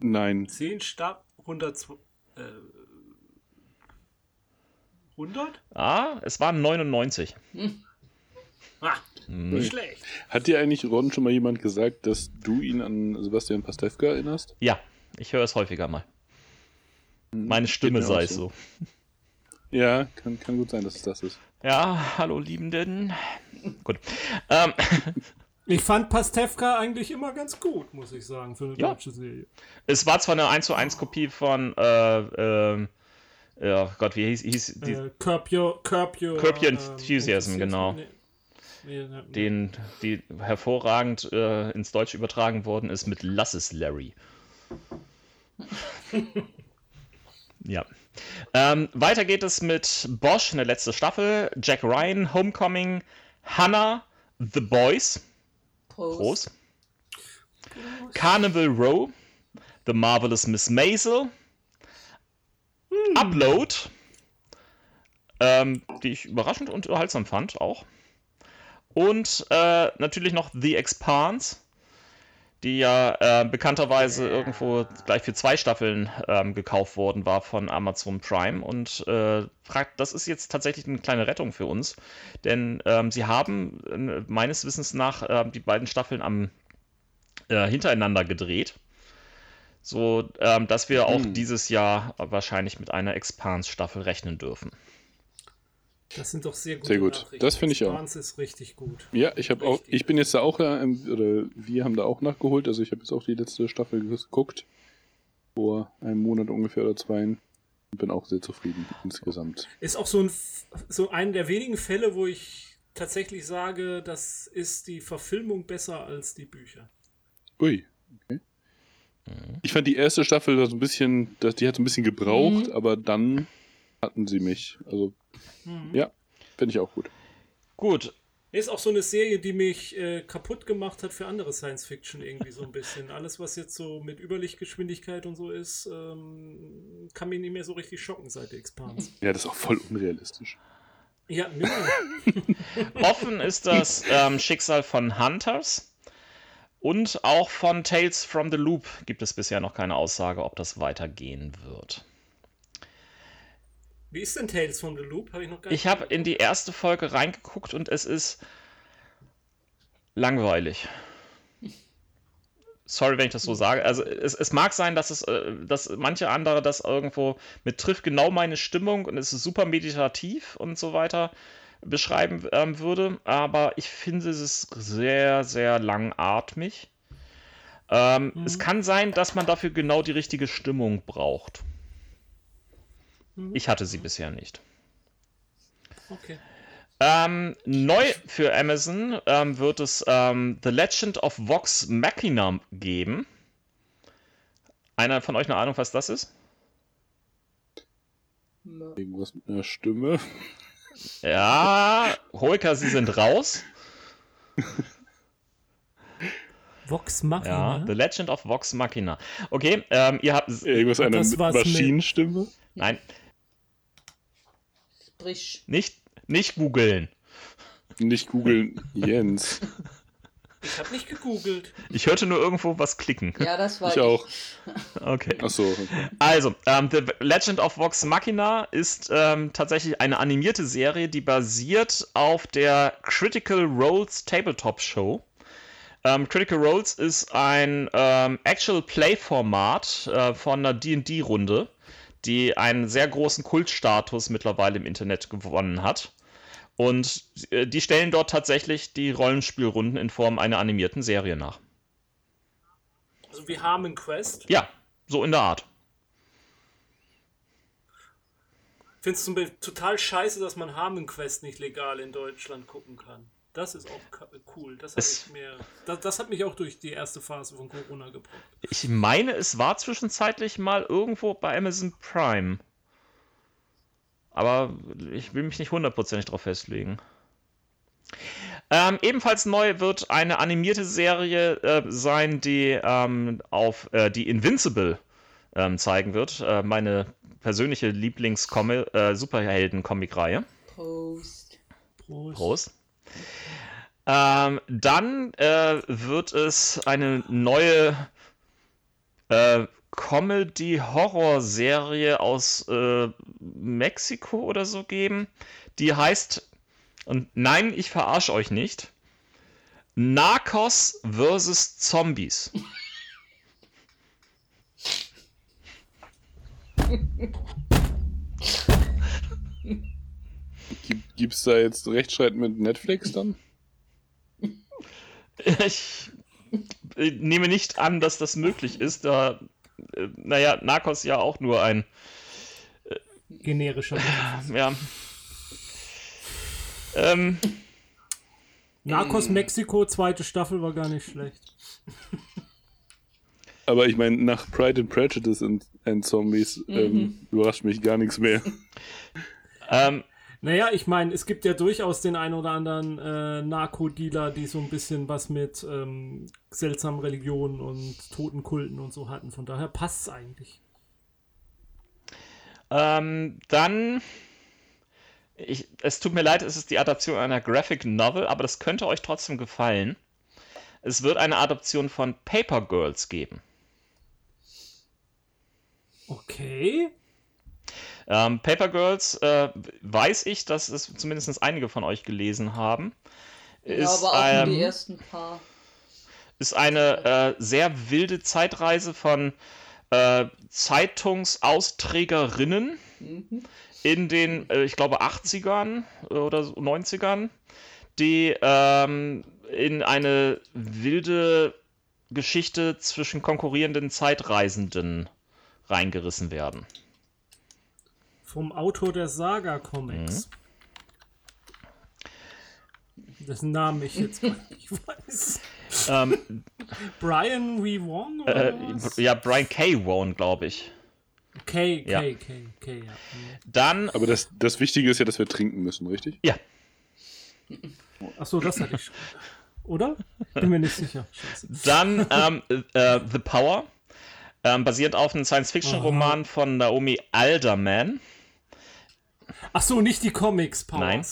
Nein. 10 Stab 100 äh, 100? Ah, es waren 99. Ah, Hm. nicht schlecht. Hat dir eigentlich, Ron, schon mal jemand gesagt, dass du ihn an Sebastian Pastewka erinnerst? Ja, ich höre es häufiger mal. Meine Stimme sei es so. Ja, kann, kann gut sein, dass es das ist. Ja, hallo Liebenden. Gut. Ähm, Ich fand Pastewka eigentlich immer ganz gut, muss ich sagen, für eine Ja. deutsche Serie. es war zwar eine 1 zu 1 Kopie von, äh, ähm, ja Gott, wie hieß, hieß die, Äh, Curb Your, Curb Your, Curb Your ähm, Enthusiasm, genau. Nee. Nee, nee, den, die hervorragend äh, ins Deutsche übertragen worden ist mit Lass es Larry. ja. Ähm, weiter geht es mit Bosch, eine letzte Staffel, Jack Ryan, Homecoming, Hannah, The Boys, Prost. groß, Carnival Row, The Marvelous Miss Maisel, Upload, ähm, die ich überraschend und unterhaltsam fand auch. Und äh, natürlich noch The Expanse, die ja äh, bekannterweise irgendwo gleich für zwei Staffeln ähm, gekauft worden war von Amazon Prime. Und äh, das ist jetzt tatsächlich eine kleine Rettung für uns, denn ähm, sie haben äh, meines Wissens nach äh, die beiden Staffeln am äh, hintereinander gedreht. So, ähm, dass wir auch Hm. dieses Jahr wahrscheinlich mit einer Expanse-Staffel rechnen dürfen. Das sind doch sehr gute Sehr gut. Nachrichten. Das finde ich auch. Expanse ist richtig gut. Ja, ich habe auch, ich bin jetzt da auch, äh, im- oder wir haben da auch nachgeholt, also ich habe jetzt auch die letzte Staffel geguckt. Vor einem Monat ungefähr oder zwei. Und bin auch sehr zufrieden insgesamt. Ist auch so ein, so ein der wenigen Fälle, wo ich tatsächlich sage, das ist die Verfilmung besser als die Bücher. Ui, okay. Ich fand die erste Staffel so ein bisschen, das- die hat so ein bisschen gebraucht, Mhm. aber dann hatten sie mich. Also, Mhm. ja, finde ich auch gut. Gut, Ist auch so eine Serie, die mich äh, kaputt gemacht hat für andere Science Fiction irgendwie so ein bisschen. Alles, was jetzt so mit Überlichtgeschwindigkeit und so ist, ähm, kann mich nicht mehr so richtig schocken seit der Expanse. Ja, das ist auch voll unrealistisch. Ja, nö. Offen ist das ähm, Schicksal von Hunters und auch von Tales from the Loop gibt es bisher noch keine Aussage, ob das weitergehen wird. Wie ist denn Tales from the Loop? Habe ich noch gar Ich habe in die erste Folge reingeguckt und es ist langweilig. Sorry, wenn ich das so sage. Also es, es mag sein, dass es, äh, dass manche andere das irgendwo mit trifft genau meine Stimmung und es ist super meditativ und so weiter. Beschreiben ähm, würde, aber ich finde es ist sehr, sehr langatmig. Ähm, Mhm. Es kann sein, dass man dafür genau die richtige Stimmung braucht. Mhm. Ich hatte sie bisher nicht. Okay. Ähm, neu für Amazon ähm, wird es ähm, The Legend of Vox Machina geben. Einer von euch eine Ahnung, was das ist? Irgendwas mit einer Stimme. Ja, Holker, Sie sind raus. Vox Machina. Ja, The Legend of Vox Machina. Okay, ähm, ihr habt. Irgendwas einer das mit Maschinenstimme. Nein, Sprich, nicht, nicht googeln. Nicht googeln, Jens. Ich habe nicht gegoogelt. Ich hörte nur irgendwo was klicken. ja, das war Ich auch. Okay. Achso, okay. Also, ähm, The Legend of Vox Machina ist ähm, tatsächlich eine animierte Serie, die basiert auf der Critical Roles Tabletop Show. Ähm, Critical Roles ist ein ähm, Actual Play-Format äh, von einer DD-Runde, die einen sehr großen Kultstatus mittlerweile im Internet gewonnen hat. Und äh, die stellen dort tatsächlich die Rollenspielrunden in Form einer animierten Serie nach. Also wir haben Quest. Ja, so in der Art. Findest du mir total scheiße, dass man Harmon Quest nicht legal in Deutschland gucken kann. Das ist auch cool. Das Es- mehr, das, das hat mich auch durch die erste Phase von Corona gebracht. Ich meine, es war zwischenzeitlich mal irgendwo bei Amazon Prime. Aber ich will mich nicht hundertprozentig darauf festlegen. Ähm, ebenfalls neu wird eine animierte Serie äh, sein, die ähm, auf äh, die Invincible ähm, zeigen wird. Äh, meine persönliche Lieblings-Superhelden-Comic-Reihe. Post. Prost. Groß. Ähm, dann äh, wird es eine neue äh, Comedy-Horror-Serie aus äh, Mexiko oder so geben. Die heißt, und nein, ich verarsche euch nicht, Narcos vs. Zombies. Gibt, gibt's da jetzt Rechtsstreit mit Netflix dann? Ich äh, nehme nicht an, dass das möglich ist, da, äh, naja, Narcos ja auch nur ein Generischer Begriff. ja. Ähm, Narcos Mexiko, zweite Staffel war gar nicht schlecht. Aber ich meine, nach Pride and Prejudice and, and Zombies ähm, überrascht mich gar nichts mehr. ähm, Naja, ich meine, es gibt ja durchaus den einen oder anderen äh, Narkodealer, die so ein bisschen was mit ähm, seltsamen Religionen und toten Kulten und so hatten. Von daher passt es eigentlich. ähm, dann. Ich, es tut mir leid, es ist die Adaption einer Graphic Novel, aber das könnte euch trotzdem gefallen. Es wird eine Adaption von Paper Girls geben. Okay. Ähm, Paper Girls äh, weiß ich, dass es zumindest einige von euch gelesen haben. Ja, Ist, aber auch ähm, die ersten paar. ist eine äh, sehr wilde Zeitreise von äh, Zeitungsausträgerinnen in den, äh, ich glaube, 80ern oder so 90ern, die ähm, in eine wilde Geschichte zwischen konkurrierenden Zeitreisenden reingerissen werden. Vom Autor der Saga Comics. Dessen Namen ich jetzt gar nicht weiß. Ähm, Brian W. Wong oder äh, was? ja, Brian K. Wohn, glaube ich. K, K, Ja. K, K, ja. Mhm. Dann, Aber das, das Wichtige ist ja, dass wir trinken müssen, richtig? ja, Achso, das hatte ich schon. Oder? Bin mir nicht sicher. Scheiße. Dann ähm, äh, The Power, ähm, basierend auf einem Science-Fiction-Roman von Naomi Alderman. Achso, nicht die Comics, Powers. Nein.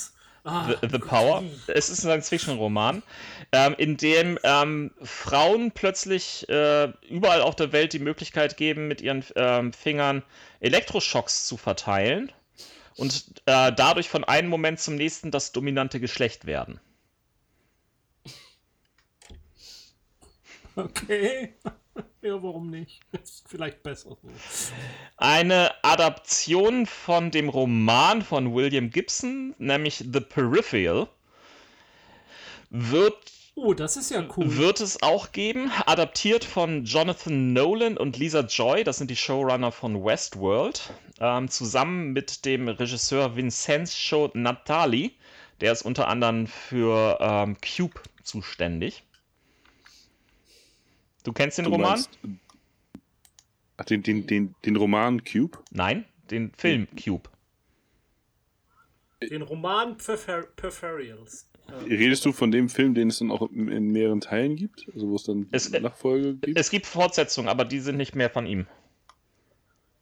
Ah, The, The Power. Es ist ein Science-Fiction-Roman, ähm, in dem ähm, Frauen plötzlich äh, überall auf der Welt die Möglichkeit geben, mit ihren ähm, Fingern Elektroschocks zu verteilen und äh, dadurch von einem Moment zum nächsten das dominante Geschlecht werden. Okay. Ja, warum nicht? Ist vielleicht besser so. Eine Adaption von dem Roman von William Gibson, nämlich The Peripheral, wird, Oh, das ist ja cool. wird es auch geben. Adaptiert von Jonathan Nolan und Lisa Joy, das sind die Showrunner von Westworld, ähm, zusammen mit dem Regisseur Vincenzo Natali, der ist unter anderem für ähm, Cube zuständig. Du kennst den Du Roman? meinst- Ach, den, den, den, den Roman Cube? Nein, den Film Cube. Den Roman Perfer Peripherals. Äh, Redest du von dem Film, den es dann auch in, mehreren Teilen gibt? Also wo es dann Es- äh, Nachfolge gibt? Es gibt Fortsetzungen, aber die sind nicht mehr von ihm.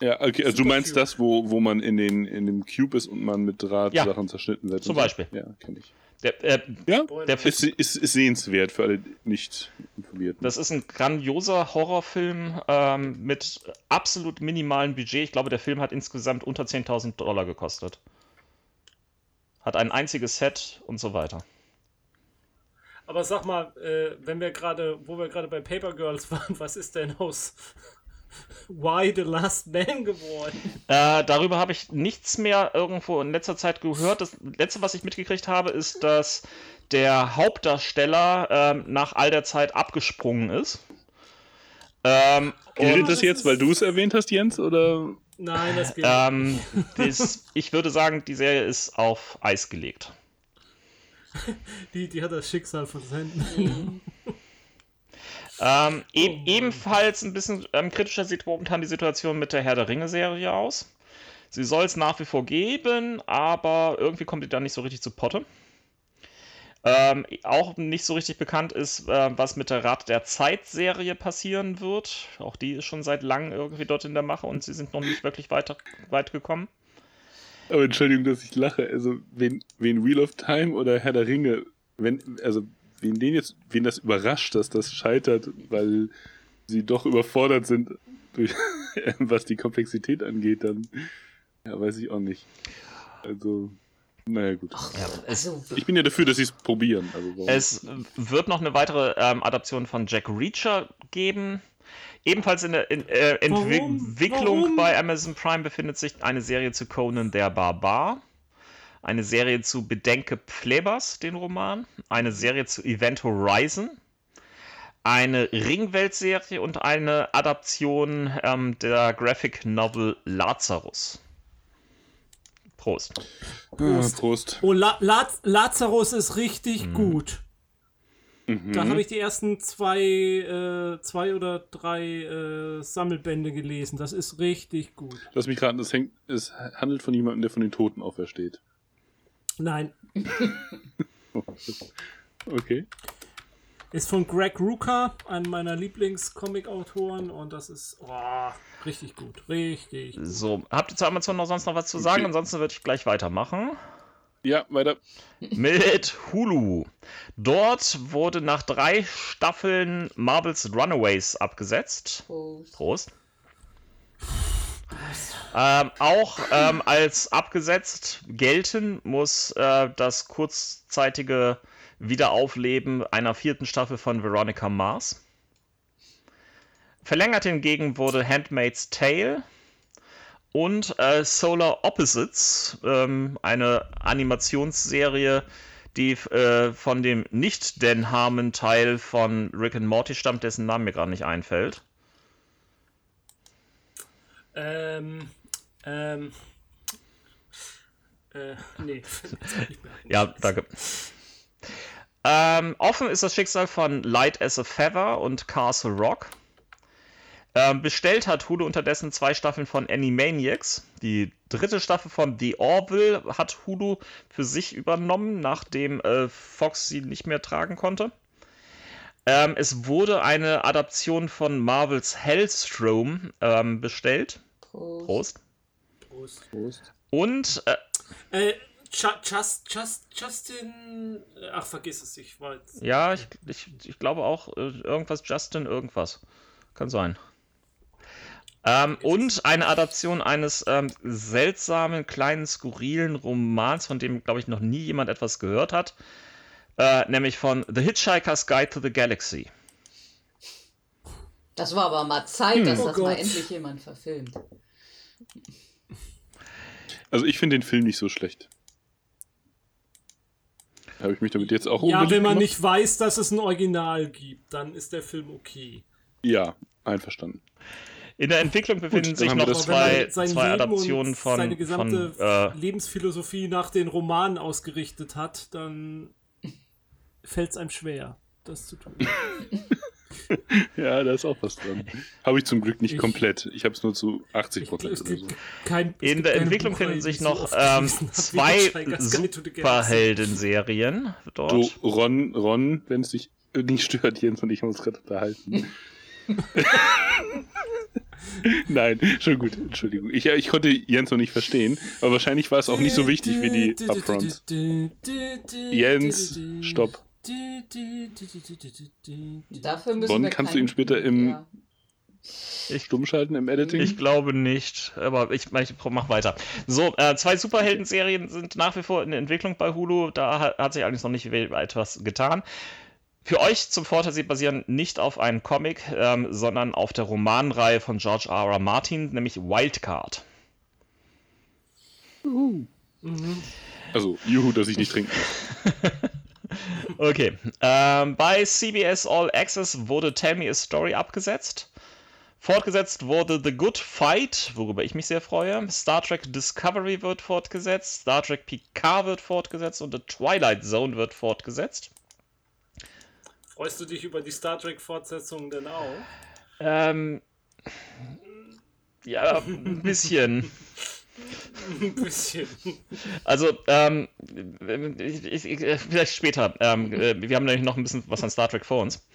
ja, okay, also du meinst Cube. das, wo, wo man in, den, in dem Cube ist und man mit Draht Ja. Sachen zerschnitten wird? Zum? Beispiel. Ja, kenne ich. Der, äh, Ja, der ist, ist, ist sehenswert für alle nicht informierten. das ist ein grandioser Horrorfilm ähm, mit absolut minimalem Budget. Ich glaube, der Film hat insgesamt unter 10.000 Dollar gekostet. Hat ein einziges Set und so weiter. Aber sag mal, äh, wenn wir gerade, wo wir gerade bei Paper Girls waren, was ist denn aus Why the Last Man geworden? Äh, darüber habe ich nichts mehr irgendwo in letzter Zeit gehört. Das letzte, was ich mitgekriegt habe, ist, dass der Hauptdarsteller ähm, nach all der Zeit abgesprungen ist. Ähm, Gilt das jetzt, weil du es erwähnt hast, Jens? Oder? Nein, das geht ähm, das, ich würde sagen, die Serie ist auf Eis gelegt. Die, die hat das Schicksal versendet. Ähm, e ebenfalls ein bisschen ähm, kritischer sieht momentan die Situation mit der Herr der Ringe-Serie aus. Sie soll es nach wie vor geben, aber irgendwie kommt die da nicht so richtig zu Potte. Ähm, auch nicht so richtig bekannt ist, äh, was mit der Rat der Zeit-Serie passieren wird. Auch die ist schon seit langem irgendwie dort in der Mache und sie sind noch nicht wirklich weiter, weit gekommen. Aber Entschuldigung, dass ich lache. Also, wen, wen Wheel of Time oder Herr der Ringe, wenn, also, wen den jetzt, wen das überrascht, dass das scheitert, weil sie doch überfordert sind, durch, was die Komplexität angeht, dann, ja, weiß ich auch nicht. Also, naja, gut. es, Also, Ich bin ja dafür, dass sie es probieren. Also, warum? Es wird noch eine weitere ähm, Adaption von Jack Reacher geben. Ebenfalls in der in, äh, Warum? Entwicklung Warum? bei Amazon Prime befindet sich eine Serie zu Conan der Barbar, eine Serie zu Bedenke Plebas, den Roman, eine Serie zu Event Horizon, eine Ringwelt-Serie und eine Adaption ähm, der Graphic Novel Lazarus. Prost. Ah, Prost. Oh, La La Lazarus ist richtig Mhm. gut. Mhm. Da habe ich die ersten zwei, äh, zwei oder drei äh, Sammelbände gelesen. Das ist richtig gut. Lass mich raten, es, hängt, es handelt von jemandem, der von den Toten aufersteht. Nein, Okay. ist von Greg Rucka, einem meiner Lieblings-Comic-Autoren. Und das ist oh, richtig gut. Richtig. gut. So, habt ihr zu Amazon noch sonst noch was zu sagen? Okay. Ansonsten würde ich gleich weitermachen. Ja, weiter. mit Hulu. Dort wurde nach drei Staffeln Marvel's Runaways abgesetzt. Prost. Prost. Ähm, auch ähm, als abgesetzt gelten muss äh, das kurzzeitige Wiederaufleben einer vierten Staffel von Veronica Mars. Verlängert hingegen wurde Handmaid's Tale und äh, Solar Opposites, ähm, eine Animationsserie, die äh, von dem nicht Dan Harmon Teil von Rick and Morty stammt, dessen Name mir gerade nicht einfällt. Ähm, ähm, äh, nee. Ja, danke. Ähm, offen ist das Schicksal von Light as a Feather und Castle Rock. Ähm, bestellt hat Hulu unterdessen zwei Staffeln von Animaniacs. Die dritte Staffel von The Orville hat Hulu für sich übernommen, nachdem äh, Fox sie nicht mehr tragen konnte. Ähm, es wurde eine Adaption von Marvels Hellstrom ähm, bestellt. Prost. Prost. Prost. Prost. Und äh, Äh, Ju- Just, Just, Justin. äh, Ach, vergiss es, ich jetzt. Ja, ich, ich, ich glaube auch äh, irgendwas Justin, irgendwas. Kann sein. Ähm, und eine Adaption eines ähm, seltsamen, kleinen, skurrilen Romans, von dem, glaube ich, noch nie jemand etwas gehört hat. Äh, nämlich von The Hitchhiker's Guide to the Galaxy. Das war aber mal Zeit, dass Oh das mal Gott. endlich jemand verfilmt. Also ich finde den Film nicht so schlecht. Habe ich mich damit jetzt auch Ja, wenn man gemacht? nicht weiß, dass es ein Original gibt, dann ist der Film okay. Ja, einverstanden. In der Entwicklung befinden dann sich noch wenn zwei, zwei Adaptionen von, seine gesamte von äh, Lebensphilosophie nach den Romanen ausgerichtet hat, dann fällt es einem schwer, das zu tun. Ja, da ist auch was dran. Habe ich zum Glück nicht Ich- komplett. Ich habe es nur zu 80 Ich, Prozent so. in der Entwicklung finden sich so noch oft ähm, zwei. Superhelden-Serien dort. Du, Ron, Ron, wenn es dich nicht stört, Jens und ich haben uns gerade unterhalten. Nein, schon gut, Entschuldigung. Ich, ich konnte Jens noch nicht verstehen, aber wahrscheinlich war es auch nicht so wichtig wie die Upfronts. Jens, stopp. Dafür müssen Ron, wir kannst du ihn später im- Ja. Stummschalten im Editing? Ich glaube nicht, aber ich, ich mach weiter. So, äh, zwei Superhelden-Serien sind nach wie vor in der Entwicklung bei Hulu. Da hat, hat sich eigentlich noch nicht etwas getan. Für euch zum Vorteil, sie basieren nicht auf einem Comic, ähm, sondern auf der Romanreihe von George R. R. Martin, nämlich Wildcard. Also, juhu, dass ich nicht trinken. Okay. Ähm, bei CBS All Access wurde Tell Me a Story abgesetzt. Fortgesetzt wurde The Good Fight, worüber ich mich sehr freue. Star Trek Discovery wird fortgesetzt. Star Trek Picard wird fortgesetzt und The Twilight Zone wird fortgesetzt. Freust du dich über die Star Trek-Fortsetzung denn auch? Ähm, ja, ein bisschen. Ein bisschen. Also, ähm, ich, ich, ich, vielleicht später. Ähm, äh, wir haben nämlich noch ein bisschen was an Star Trek vor uns.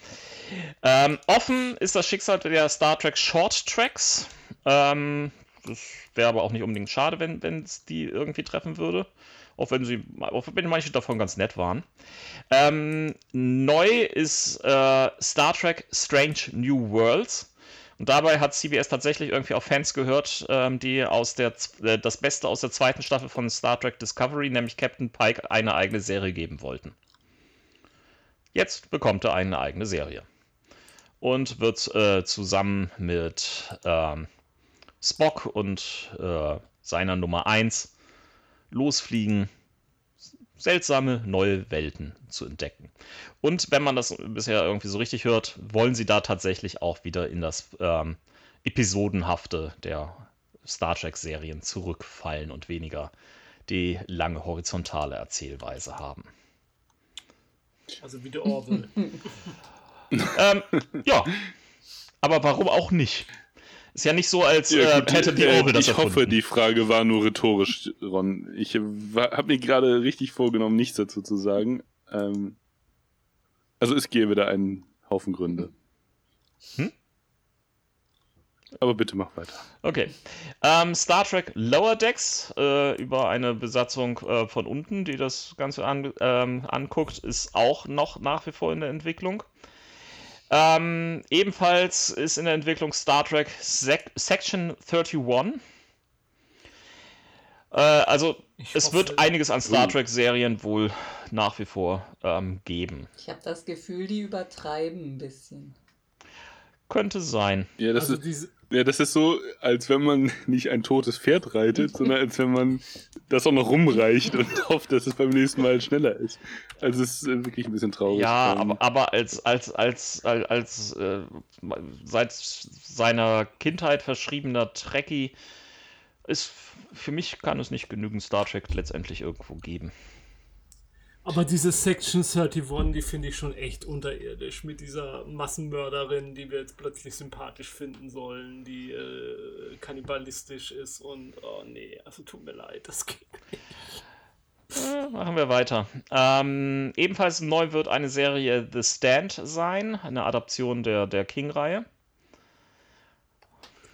Ähm, offen ist das Schicksal der Star Trek Short Tracks. Ähm, das wäre aber auch nicht unbedingt schade, wenn es die irgendwie treffen würde. Auch wenn sie, auch wenn manche davon ganz nett waren. Ähm, neu ist äh, Star Trek Strange New Worlds. Und dabei hat CBS tatsächlich irgendwie auf Fans gehört, ähm, die aus der, äh, das Beste aus der zweiten Staffel von Star Trek Discovery, nämlich Captain Pike, eine eigene Serie geben wollten. Jetzt bekommt er eine eigene Serie. Und wird äh, zusammen mit ähm, Spock und äh, seiner Nummer 1 losfliegen, seltsame neue Welten zu entdecken. Und wenn man das bisher irgendwie so richtig hört, wollen sie da tatsächlich auch wieder in das ähm, Episodenhafte der Star Trek-Serien zurückfallen und weniger die lange horizontale Erzählweise haben. Also wie der Orwell. ähm, ja, aber warum auch nicht? Ist ja nicht so, als Ja, äh, gut, hätte die äh, Orwell das Ich hoffe, erfunden. die Frage war nur rhetorisch, Ron. Ich habe mir gerade richtig vorgenommen, nichts dazu zu sagen. Ähm, also es gäbe da einen Haufen Gründe. Hm? Aber bitte mach weiter. Okay. Ähm, Star Trek Lower Decks äh, über eine Besatzung äh, von unten, die das Ganze an, ähm, anguckt, ist auch noch nach wie vor in der Entwicklung. Ähm, ebenfalls ist in der Entwicklung Star Trek Sec Section 31. Äh, also Ich es hoffe- wird einiges an Star Uh. Trek-Serien wohl nach wie vor ähm, geben. Ich habe das Gefühl, die übertreiben ein bisschen. Könnte sein. Ja, das Also ist, diese, ja, das ist so, als wenn man nicht ein totes Pferd reitet, sondern als wenn man das auch noch rumreicht und hofft, dass es beim nächsten Mal schneller ist. Also es ist äh, wirklich ein bisschen traurig. Ja, Ähm, aber, aber als, als, als, als, als äh, seit seiner Kindheit verschriebener Trekkie ist für mich kann es nicht genügend Star Trek letztendlich irgendwo geben. Aber diese Section 31, die finde ich schon echt unterirdisch mit dieser Massenmörderin, die wir jetzt plötzlich sympathisch finden sollen, die äh, kannibalistisch ist und oh nee, also tut mir leid, das geht nicht. Äh, machen wir weiter. Ähm, ebenfalls neu wird eine Serie The Stand sein, eine Adaption der, der King-Reihe.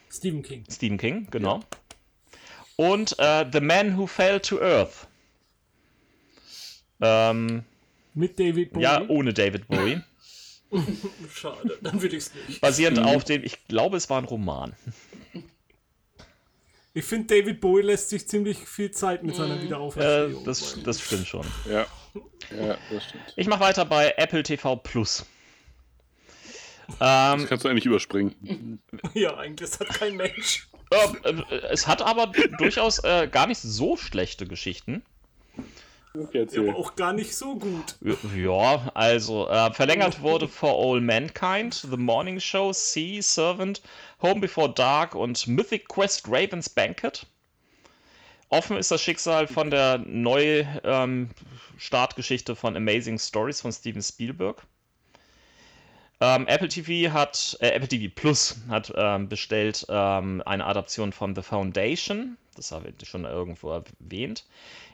Stephen King. Stephen King, genau. Und äh, The Man Who Fell to Earth. Ähm, Mit David Bowie. ja, ohne David Bowie. Schade, dann würde ich es nicht. Basierend auf dem, ich glaube, es war ein Roman. Ich finde, David Bowie lässt sich ziemlich viel Zeit mit seiner Äh, Wiederauferstehung. das, das stimmt schon. Ja, ja, das stimmt. Ich mache weiter bei Apple TV Plus. Ähm, Das kannst du eigentlich überspringen. Ja, eigentlich, das hat kein Mensch. äh, äh, es hat aber durchaus äh, gar nicht so schlechte Geschichten. Ja, aber auch gar nicht so gut. Ja, also äh, verlängert wurde For All Mankind, The Morning Show, Sea Servant, Home Before Dark und Mythic Quest Raven's Banquet. Offen ist das Schicksal von der Neu-Startgeschichte von Amazing Stories von Steven Spielberg. Ähm, Apple TV hat, äh, Apple TV Plus hat ähm, bestellt ähm, eine Adaption von The Foundation. Das habe ich schon irgendwo erwähnt.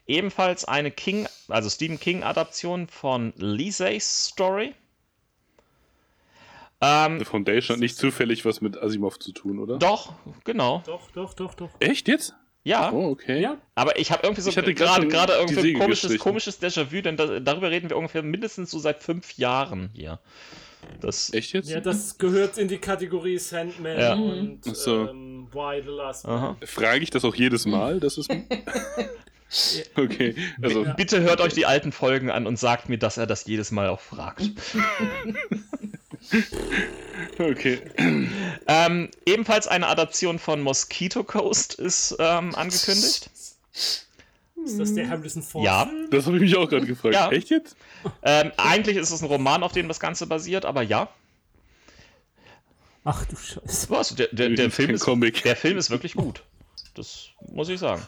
Ebenfalls eine King, also Stephen King Adaption von Lisey's Story. Ähm, The Foundation hat nicht zufällig was mit Asimov zu tun, oder? doch, genau. Doch, doch, doch, doch. Echt jetzt? Ja, Oh, okay. Ja, aber ich habe irgendwie so Ich hatte grad gerade irgendwie ein komisches, komisches Déjà-vu, denn da, darüber reden wir ungefähr mindestens so seit fünf Jahren hier. Das, Echt jetzt? ja, das gehört in die Kategorie Sandman Ja. und so. ähm, Why the Last. Man. Frage ich das auch jedes Mal? Das ist. okay. Also, Ja. Bitte hört euch die alten Folgen an und sagt mir, dass er das jedes Mal auch fragt. okay. ähm, ebenfalls eine Adaption von Mosquito Coast ist ähm, angekündigt. Ist das der Harrison Ford? Ja. Das habe ich mich auch gerade gefragt. Ja. Echt jetzt? Ähm, eigentlich ist es ein Roman, auf dem das Ganze basiert, aber ja. Ach du Scheiße. Was? Der, der, der, Film, ist, Comic. der Film ist wirklich gut. Das muss ich sagen.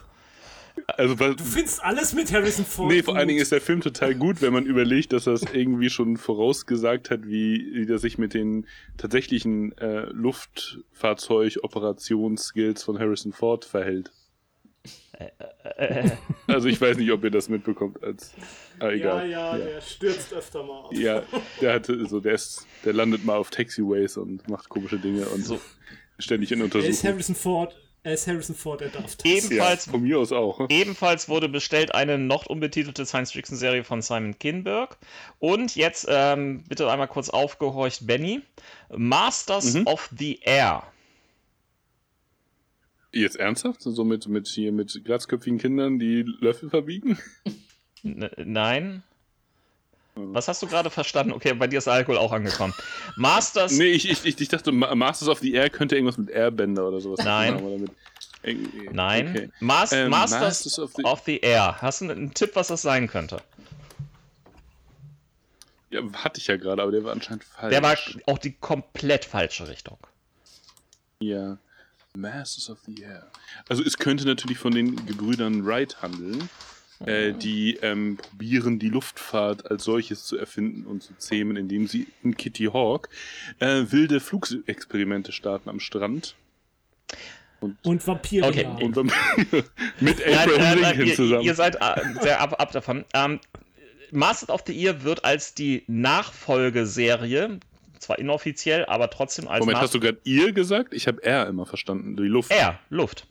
Also, weil, Du findest alles mit Harrison Ford. nee, vor allen Dingen ist der Film total gut, wenn man überlegt, dass er es irgendwie schon vorausgesagt hat, wie, wie der sich mit den tatsächlichen äh, Luftfahrzeug-Operationsskills von Harrison Ford verhält. Äh, Also ich weiß nicht, ob ihr das mitbekommt als. Ah, Ja, egal. ja, der stürzt öfter mal ab. Ja, der hatte so, der ist, der landet mal auf Taxiways und macht komische Dinge und So. ständig in Er ist Untersuchung. Harrison Ford. Er ist Harrison Ford, er darf das. Ja, Ebenfalls, von mir aus auch. ebenfalls wurde bestellt eine noch unbetitelte Science-Fiction-Serie von Simon Kinberg. Und jetzt ähm, bitte einmal kurz aufgehorcht, Benny. Masters Mhm. of the Air. Jetzt ernsthaft? So mit, mit hier mit glatzköpfigen Kindern, die Löffel verbiegen? N nein. Was hast du gerade verstanden? Okay, bei dir ist Alkohol auch angekommen. Masters. Nee, ich, ich, ich, dachte, Ma- Masters of the Air könnte irgendwas mit Airbender oder sowas Nein. haben, irgendwie- Nein. Okay. Mas Ähm, Masters, Masters of, of the... the- Air. Hast du einen Tipp, was das sein könnte? Ja, hatte ich ja gerade, aber der war anscheinend falsch. Der war auch die komplett falsche Richtung. Ja. Masters of the Air. Also es könnte natürlich von den Gebrüdern Wright handeln, äh, die ähm, probieren, die Luftfahrt als solches zu erfinden und zu zähmen, indem sie in Kitty Hawk äh, wilde Flugexperimente starten am Strand. Und Vampire. Okay. Und dann mit Nein, Abraham äh, nein, Lincoln ihr, zusammen. ihr seid äh, sehr ab, ab davon. Ähm, Masters of the Year wird als die Nachfolgeserie, zwar inoffiziell, aber trotzdem als Moment, Nach hast du gerade ihr gesagt? Ich habe er immer verstanden, die Luft. Air, Luft.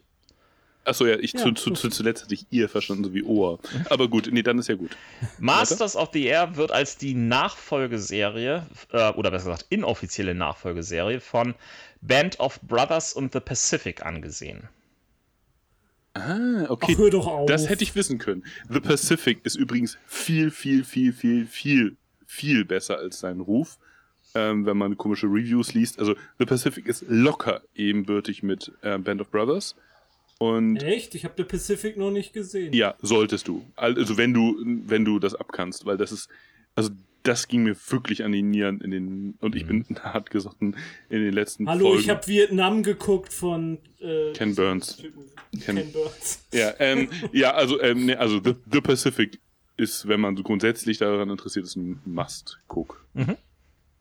Achso, ja, ich Ja, zu, zu, zu, zuletzt hatte ich ihr verstanden, so wie Ohr. Aber gut, nee, dann ist ja gut. Masters of the Air wird als die Nachfolgeserie, äh, oder besser gesagt, inoffizielle Nachfolgeserie von Band of Brothers und the Pacific angesehen. Ah, Ach, okay. hör doch auf. Das hätte ich wissen können. The Pacific ist übrigens viel, viel, viel, viel, viel, viel besser als sein Ruf, ähm, wenn man komische Reviews liest. Also The Pacific ist locker ebenbürtig mit äh, Band of Brothers. Und Echt? Ich habe The Pacific noch nicht gesehen. ja, solltest du. Also wenn du, wenn du das abkannst, weil das ist, also das ging mir wirklich an die Nieren in den, und ich bin hart gesagt in den letzten Hallo, Folgen. ich habe Vietnam geguckt von äh, Ken Burns. Ken, Ken- Burns. Ja, ähm, ja, also, ähm, nee, also The, The Pacific ist, wenn man so grundsätzlich daran interessiert ist, ein Must-Guck. Mhm.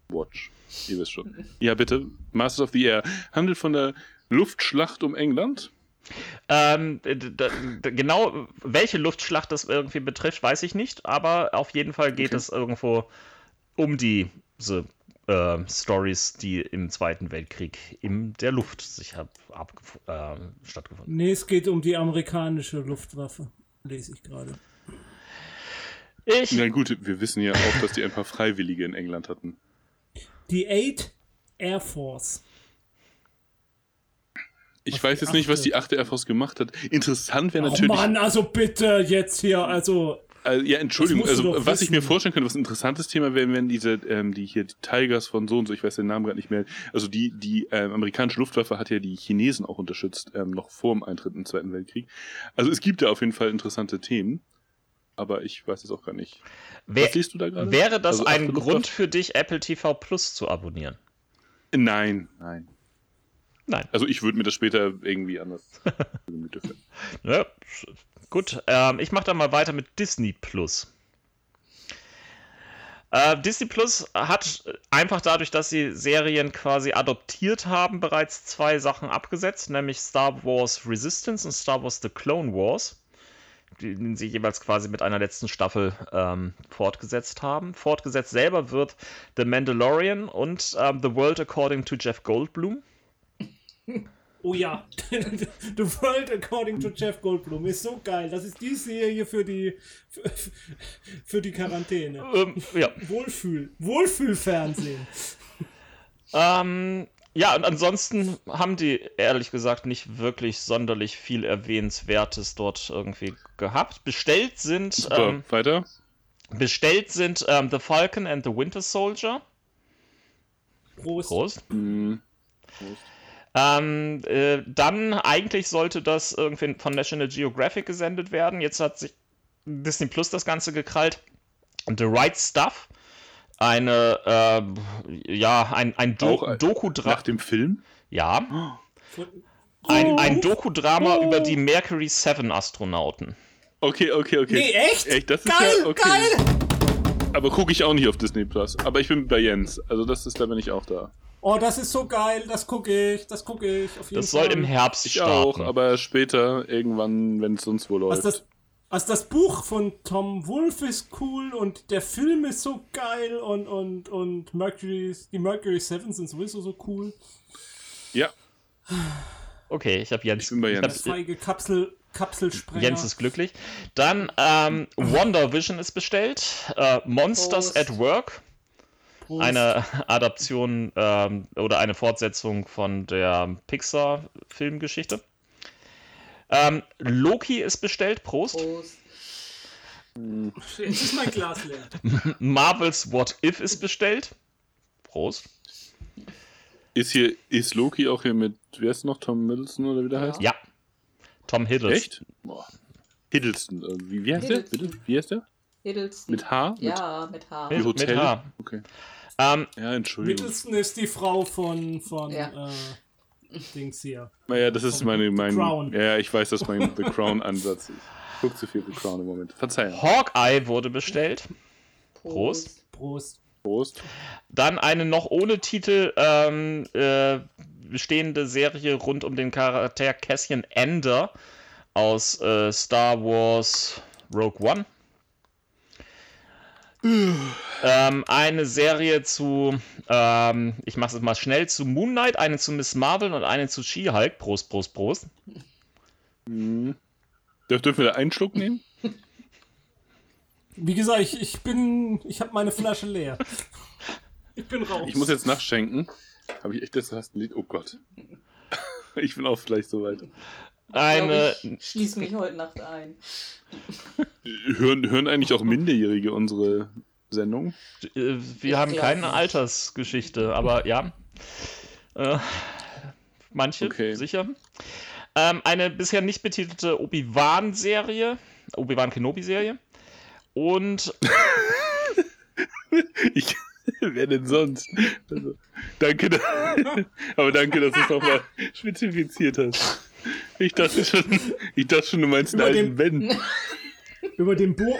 Watch. Ihr wisst schon. Ja, bitte. Masters of the Air handelt von der Luftschlacht um England. Ähm, genau, welche Luftschlacht das irgendwie betrifft, weiß ich nicht, aber auf jeden Fall geht Okay. es irgendwo um die, diese äh, Stories, die im Zweiten Weltkrieg in der Luft sich hab, abgef- äh, stattgefunden Nee, es geht um die amerikanische Luftwaffe. Lese ich gerade. Ich, Na gut, wir wissen ja auch, dass die ein paar Freiwillige in England hatten. Die 8 Air Force. Ich Was weiß jetzt nicht, was achte? die 8. Air Force gemacht hat. Interessant wäre Oh natürlich. Mann, also bitte jetzt hier, also Also, ja, Entschuldigung, also was ich mir wissen. vorstellen könnte, was ein interessantes Thema wäre, wenn diese, ähm, die hier, die Tigers von so und so, ich weiß den Namen gerade nicht mehr, also die, die ähm, amerikanische Luftwaffe hat ja die Chinesen auch unterstützt, ähm, noch vor dem Eintritt im Zweiten Weltkrieg. Also es gibt da auf jeden Fall interessante Themen, aber ich weiß es auch gar nicht. Wär, was siehst du da gerade? wäre das Also, ein achte Grund für dich, Apple TV Plus zu abonnieren? Nein, nein. Nein. Also ich würde mir das später irgendwie anders. Ja, gut, ähm, ich mache dann mal weiter mit Disney Plus. Äh, Disney Plus hat einfach dadurch, dass sie Serien quasi adoptiert haben, bereits zwei Sachen abgesetzt, nämlich Star Wars Resistance und Star Wars The Clone Wars, die die sie jeweils quasi mit einer letzten Staffel ähm, fortgesetzt haben. Fortgesetzt selber wird The Mandalorian und ähm, The World According to Jeff Goldblum. Oh ja, The World According to Jeff Goldblum ist so geil. Das ist die Serie für die für, für die Quarantäne. Ähm, ja, Wohlfühl, Wohlfühlfernsehen. Ähm, ja, und ansonsten haben die ehrlich gesagt nicht wirklich sonderlich viel Erwähnenswertes dort irgendwie gehabt. Bestellt sind, Super, ähm, weiter. bestellt sind ähm, The Falcon and the Winter Soldier. Prost. Prost. Hm, Ähm, äh, dann eigentlich sollte das irgendwie von National Geographic gesendet werden. Jetzt hat sich Disney Plus das Ganze gekrallt. The Right Stuff. Eine, ähm, ja, ein, ein Do Auch, äh, Doku-Drama. nach dem Film? Ja, Ein, Oh. ein Dokudrama über die Mercury 7 Astronauten. Okay, okay, okay. Nee, echt? Echt, das ist Geil, ja okay. geil! Aber gucke ich auch nicht auf Disney Plus. Aber ich bin bei Jens. Also das ist, da bin ich auch da. Oh, das ist so geil, das gucke ich, das gucke ich. Auf jeden Das soll Fall. im Herbst Ich starten. auch, aber später, irgendwann, wenn es sonst wo läuft. Also das, also das Buch von Tom Wolfe ist cool und der Film ist so geil und, und, und Mercury, die Mercury 7 sind sowieso so cool. ja, okay, ich habe Jens. Ich bin bei ich Jens. hab, Feige Kapsel, Kapselsprenger. Jens ist glücklich. Dann ähm, Wonder Vision ist bestellt. Äh, Monsters Prost. at Work. Prost. Eine Adaption ähm, oder eine Fortsetzung von der Pixar-Filmgeschichte. Ähm, Loki ist bestellt. Prost. Prost. Jetzt ist mein Glas leer. Marvels What If ist bestellt. Prost. ist hier, ist Loki auch hier mit, wer ist noch, Tom Middleton oder wie der Ja. heißt? Ja. Tom Hiddleston. Echt? Boah. Hiddleston, äh, wie, wie heißt der? Hiddleston. Bitte? Wie heißt der? Hiddleston. Mit H? Ja, mit H. Mit- Mit, wie Hotel? mit H. Okay. Ähm, Ja, Entschuldigung. Middleton ist die Frau von, von Ja. äh, Dings hier. Naja, das ist meine, mein, Crown. ja, ich weiß, dass mein The Crown-Ansatz ist. Ich guck zu viel The Crown im Moment. Verzeihung. Hawkeye wurde bestellt. Prost. Prost. Prost. Dann eine noch ohne Titel ähm, äh, bestehende Serie rund um den Charakter Cassian Ender aus äh, Star Wars Rogue One. Ähm, eine Serie zu, ähm, ich mache es mal schnell, zu Moon Knight, eine zu Miss Marvel und eine zu She-Hulk. Prost, Prost, Prost. Mhm. Dürf- Dürfen wir da einen Schluck nehmen? Wie gesagt, ich, ich bin. Ich habe meine Flasche leer. Ich bin raus. Ich muss jetzt nachschenken. Habe ich echt das hast ein Lied? Oh Gott. Ich bin auch vielleicht so weit. Eine, Ich ich schließe mich heute Nacht ein. Hören, hören eigentlich auch Minderjährige unsere Sendung? äh, wir haben glaub keine nicht. Altersgeschichte, aber ja. Äh, manche, Okay. sicher. Ähm, eine bisher nicht betitelte Obi-Wan-Serie, Obi-Wan Kenobi-Serie. Und Ich, wer denn sonst? Also, danke, da, aber danke, dass du es nochmal spezifiziert hast. Ich dachte schon, ich dachte schon, du meinst einen Über alten den- Ben. Über den, Bo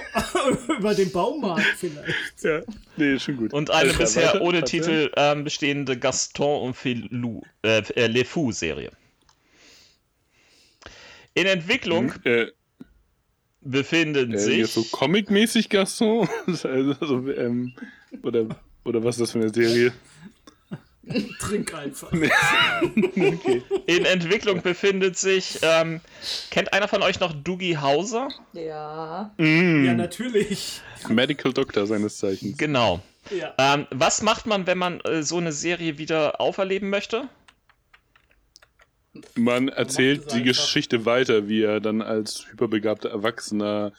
über den Baumarkt vielleicht. Ja, nee, schon gut. Und eine klar, bisher weiter. ohne Warte. Titel ähm, bestehende Gaston und Filou, äh, äh, Le Fou-Serie. In Entwicklung Äh, befinden äh, sich. so Comic-mäßig Gaston? also, also, ähm, oder, oder was ist das für eine Serie? Trink einfach. Okay. In Entwicklung befindet sich. Ähm, kennt einer von euch noch Doogie Hauser? Ja. Mm, Ja, natürlich. Medical Doctor seines Zeichens. Genau. Ja. Ähm, was macht man, wenn man äh, so eine Serie wieder auferleben möchte? Man erzählt die. Geschichte weiter, wie er dann als hyperbegabter Erwachsener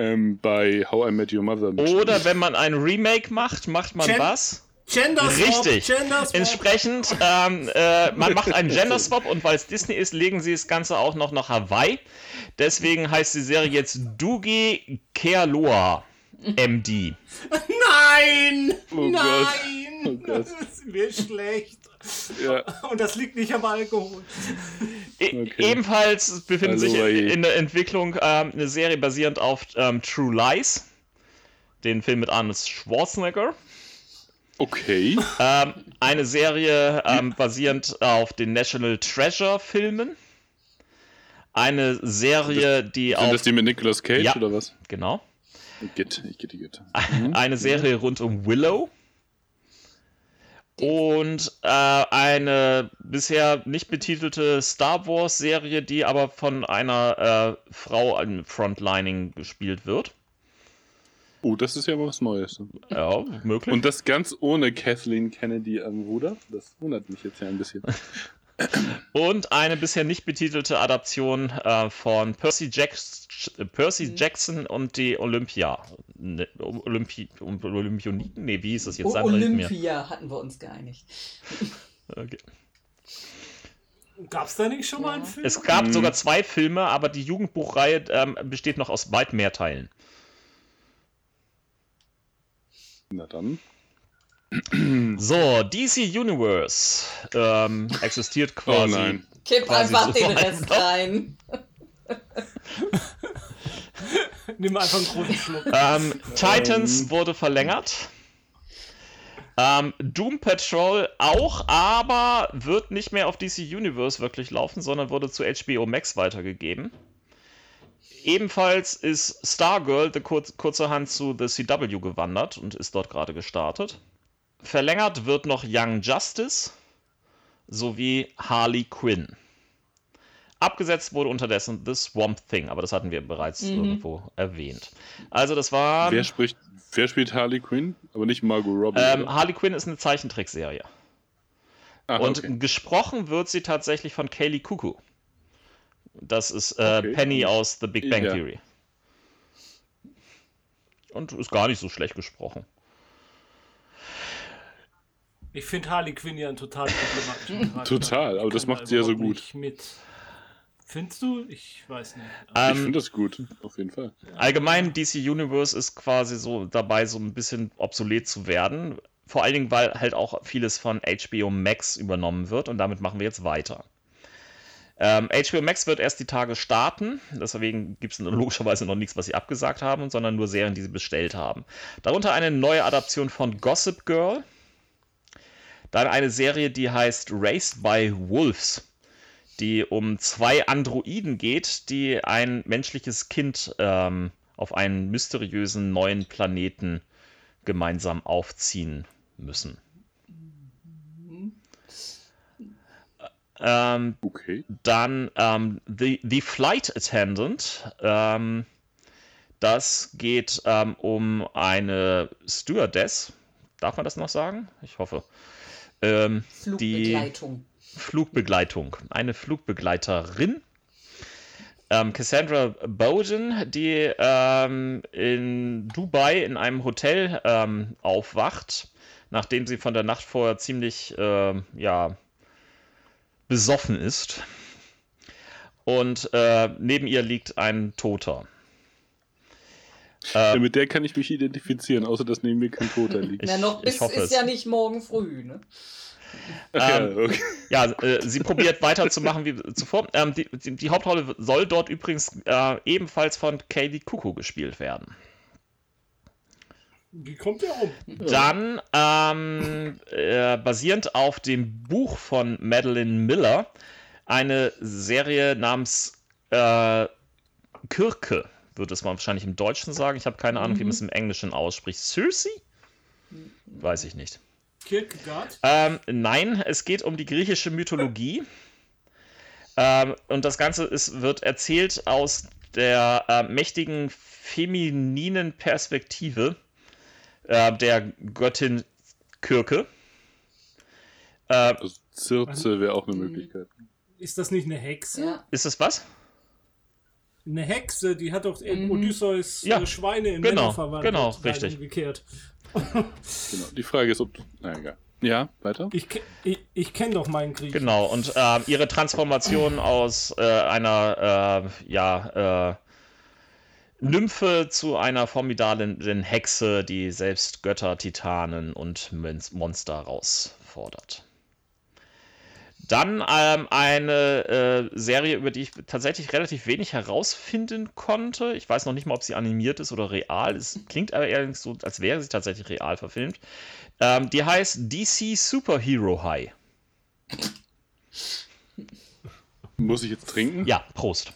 Ähm, bei How I Met Your Mother. Oder wenn man ein Remake macht, macht man Gen- was? Gender Swap, Richtig. Gender Swap. Entsprechend, ähm, äh, man macht einen Gender Swap und weil es Disney ist, legen sie das Ganze auch noch nach Hawaii. Deswegen heißt die Serie jetzt Dugi Kealoa MD. Nein! Oh Gott. Nein! Oh Gott. Das ist mir schlecht. Ja, Und das liegt nicht am Alkohol. E Okay. Ebenfalls befindet Also, sich ey. in der Entwicklung ähm, eine Serie basierend auf ähm, True Lies, den Film mit Arnold Schwarzenegger. Okay. Ähm, eine Serie ähm, basierend auf den National Treasure Filmen. Eine Serie, die Sind auf das die mit Nicolas Cage Ja. oder was? genau Geht, ich geht, geht. eine Serie rund um Willow und äh, eine bisher nicht betitelte Star Wars Serie, die aber von einer äh, Frau im Frontlining gespielt wird. Oh, das ist ja mal was Neues. Ja, möglich. Und das ganz ohne Kathleen Kennedy am Ruder? Das wundert mich jetzt ja ein bisschen. Und eine bisher nicht betitelte Adaption äh, von Percy, Jacks Percy Jackson und die Olympia. Ne, Olympi Olympioniken? Nee, wie hieß das jetzt? Oh. Olympia hatten wir uns geeinigt. Okay. Gab's da nicht schon mal einen Film? Es gab Mhm. sogar zwei Filme, aber die Jugendbuchreihe ähm, besteht noch aus weit mehr Teilen. Na dann. So, DC Universe ähm, existiert Oh quasi. nein. Kipp Quasi einfach so den. Rest rein. Nimm einfach einen großen Schluck. Ähm, Titans wurde verlängert. Ähm, Doom Patrol auch, aber wird nicht mehr auf DC Universe wirklich laufen, sondern wurde zu HBO Max weitergegeben. Ebenfalls ist Stargirl the kurz, kurzerhand zu The CW gewandert und ist dort gerade gestartet. Verlängert wird noch Young Justice sowie Harley Quinn. Abgesetzt wurde unterdessen The Swamp Thing, aber das hatten wir bereits irgendwo erwähnt. Also das war Wer spricht, wer spielt Harley Quinn? Aber nicht Margot Robbie. ähm? Harley Quinn ist eine Zeichentrickserie. Ah, Und okay. gesprochen wird sie tatsächlich von Kaylee Cuckoo. Das ist äh, Okay. Penny aus The Big Bang Ja. Theory. Und ist gar nicht so schlecht gesprochen. Ich finde Harley Quinn ja einen total problematischen Charakter. Total, aber Ich das macht sie ja so gut. nicht Mit. Findest du? Ich weiß nicht. ich Ähm, finde das gut, auf jeden Fall. allgemein, DC Universe ist quasi so dabei, so ein bisschen obsolet zu werden. Vor allen Dingen, weil halt auch vieles von HBO Max übernommen wird und damit machen wir jetzt weiter. Ähm, HBO Max wird erst die Tage starten, deswegen gibt es logischerweise noch nichts, was sie abgesagt haben, sondern nur Serien, die sie bestellt haben. Darunter eine neue Adaption von Gossip Girl, dann eine Serie, die heißt Raised by Wolves, die um zwei Androiden geht, die ein menschliches Kind ähm, auf einen mysteriösen neuen Planeten gemeinsam aufziehen müssen. Ähm, Okay. dann ähm, the, the Flight Attendant. Ähm, das geht ähm, um eine Stewardess. Darf man das noch sagen? Ich hoffe. Ähm, die Flugbegleitung. Flugbegleitung. Eine Flugbegleiterin. Ähm, Cassandra Bowden, die ähm, in Dubai in einem Hotel ähm, aufwacht, nachdem sie von der Nacht vorher ziemlich ähm, ja, besoffen ist. Und äh, neben ihr liegt ein Toter. Ja, mit der kann ich mich identifizieren, außer dass neben mir kein Toter liegt. Ich, Na, noch bis ich hoffe ist es. ja nicht morgen früh, ne? Ähm, ja, okay. Ja, äh, sie probiert weiterzumachen wie zuvor. Ähm, die, die, die Hauptrolle soll dort übrigens äh, ebenfalls von Kaylee Kuku gespielt werden. Wie kommt der um? Dann, ähm, äh, basierend auf dem Buch von Madeline Miller, eine Serie namens äh, Kirke, wird es man wahrscheinlich im Deutschen sagen. Ich habe keine Ahnung, wie man es im Englischen ausspricht. Circe? Weiß ich nicht. Kierkegaard? Ähm, nein, es geht um die griechische Mythologie. Ähm, und das Ganze ist, wird erzählt aus der äh, mächtigen femininen Perspektive äh, der Göttin Kirke. Äh, Also Circe wäre auch eine Möglichkeit. Ist das nicht eine Hexe? Ja. ist es was? eine Hexe, die hat doch Mhm. Odysseus Ja, äh, Schweine in genau, Männer verwandelt. genau, richtig. Umgekehrt. Genau. Die Frage ist, ob. Na egal. Ja, weiter? Ich, ich, ich kenne doch meinen Krieg. Genau, und ähm, ihre Transformation aus äh, einer äh, ja, Nymphe zu einer formidablen Hexe, die selbst Götter, Titanen und Mon- Monster herausfordert. Dann ähm, eine äh, Serie, über die ich tatsächlich relativ wenig herausfinden konnte. Ich weiß noch nicht mal, ob sie animiert ist oder real. Es klingt aber eher so, als wäre sie tatsächlich real verfilmt. Ähm, die heißt DC Superhero High. Muss ich jetzt trinken? Ja, Prost.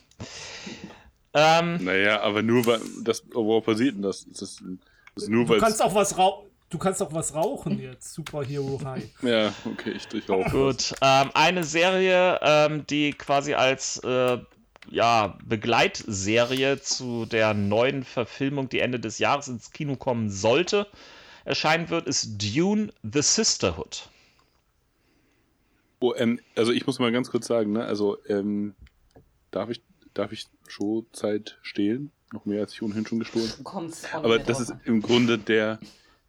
Ähm, Naja, aber nur weil. Das, worauf basiert denn das? Ist das, das ist nur Du weil. kannst auch was rauchen. Du kannst auch was rauchen jetzt, Superhero High. Ja, okay, ich durchlaufe. gut. Ähm, eine Serie, ähm, die quasi als äh, ja, Begleitserie zu der neuen Verfilmung, die Ende des Jahres ins Kino kommen sollte, erscheinen wird, ist Dune The Sisterhood. Oh, ähm, also ich muss mal ganz kurz sagen, ne? Also, ähm, darf ich, darf ich Showzeit stehlen? Noch mehr als ich ohnehin schon gestohlen habe. Aber das ist im Grunde der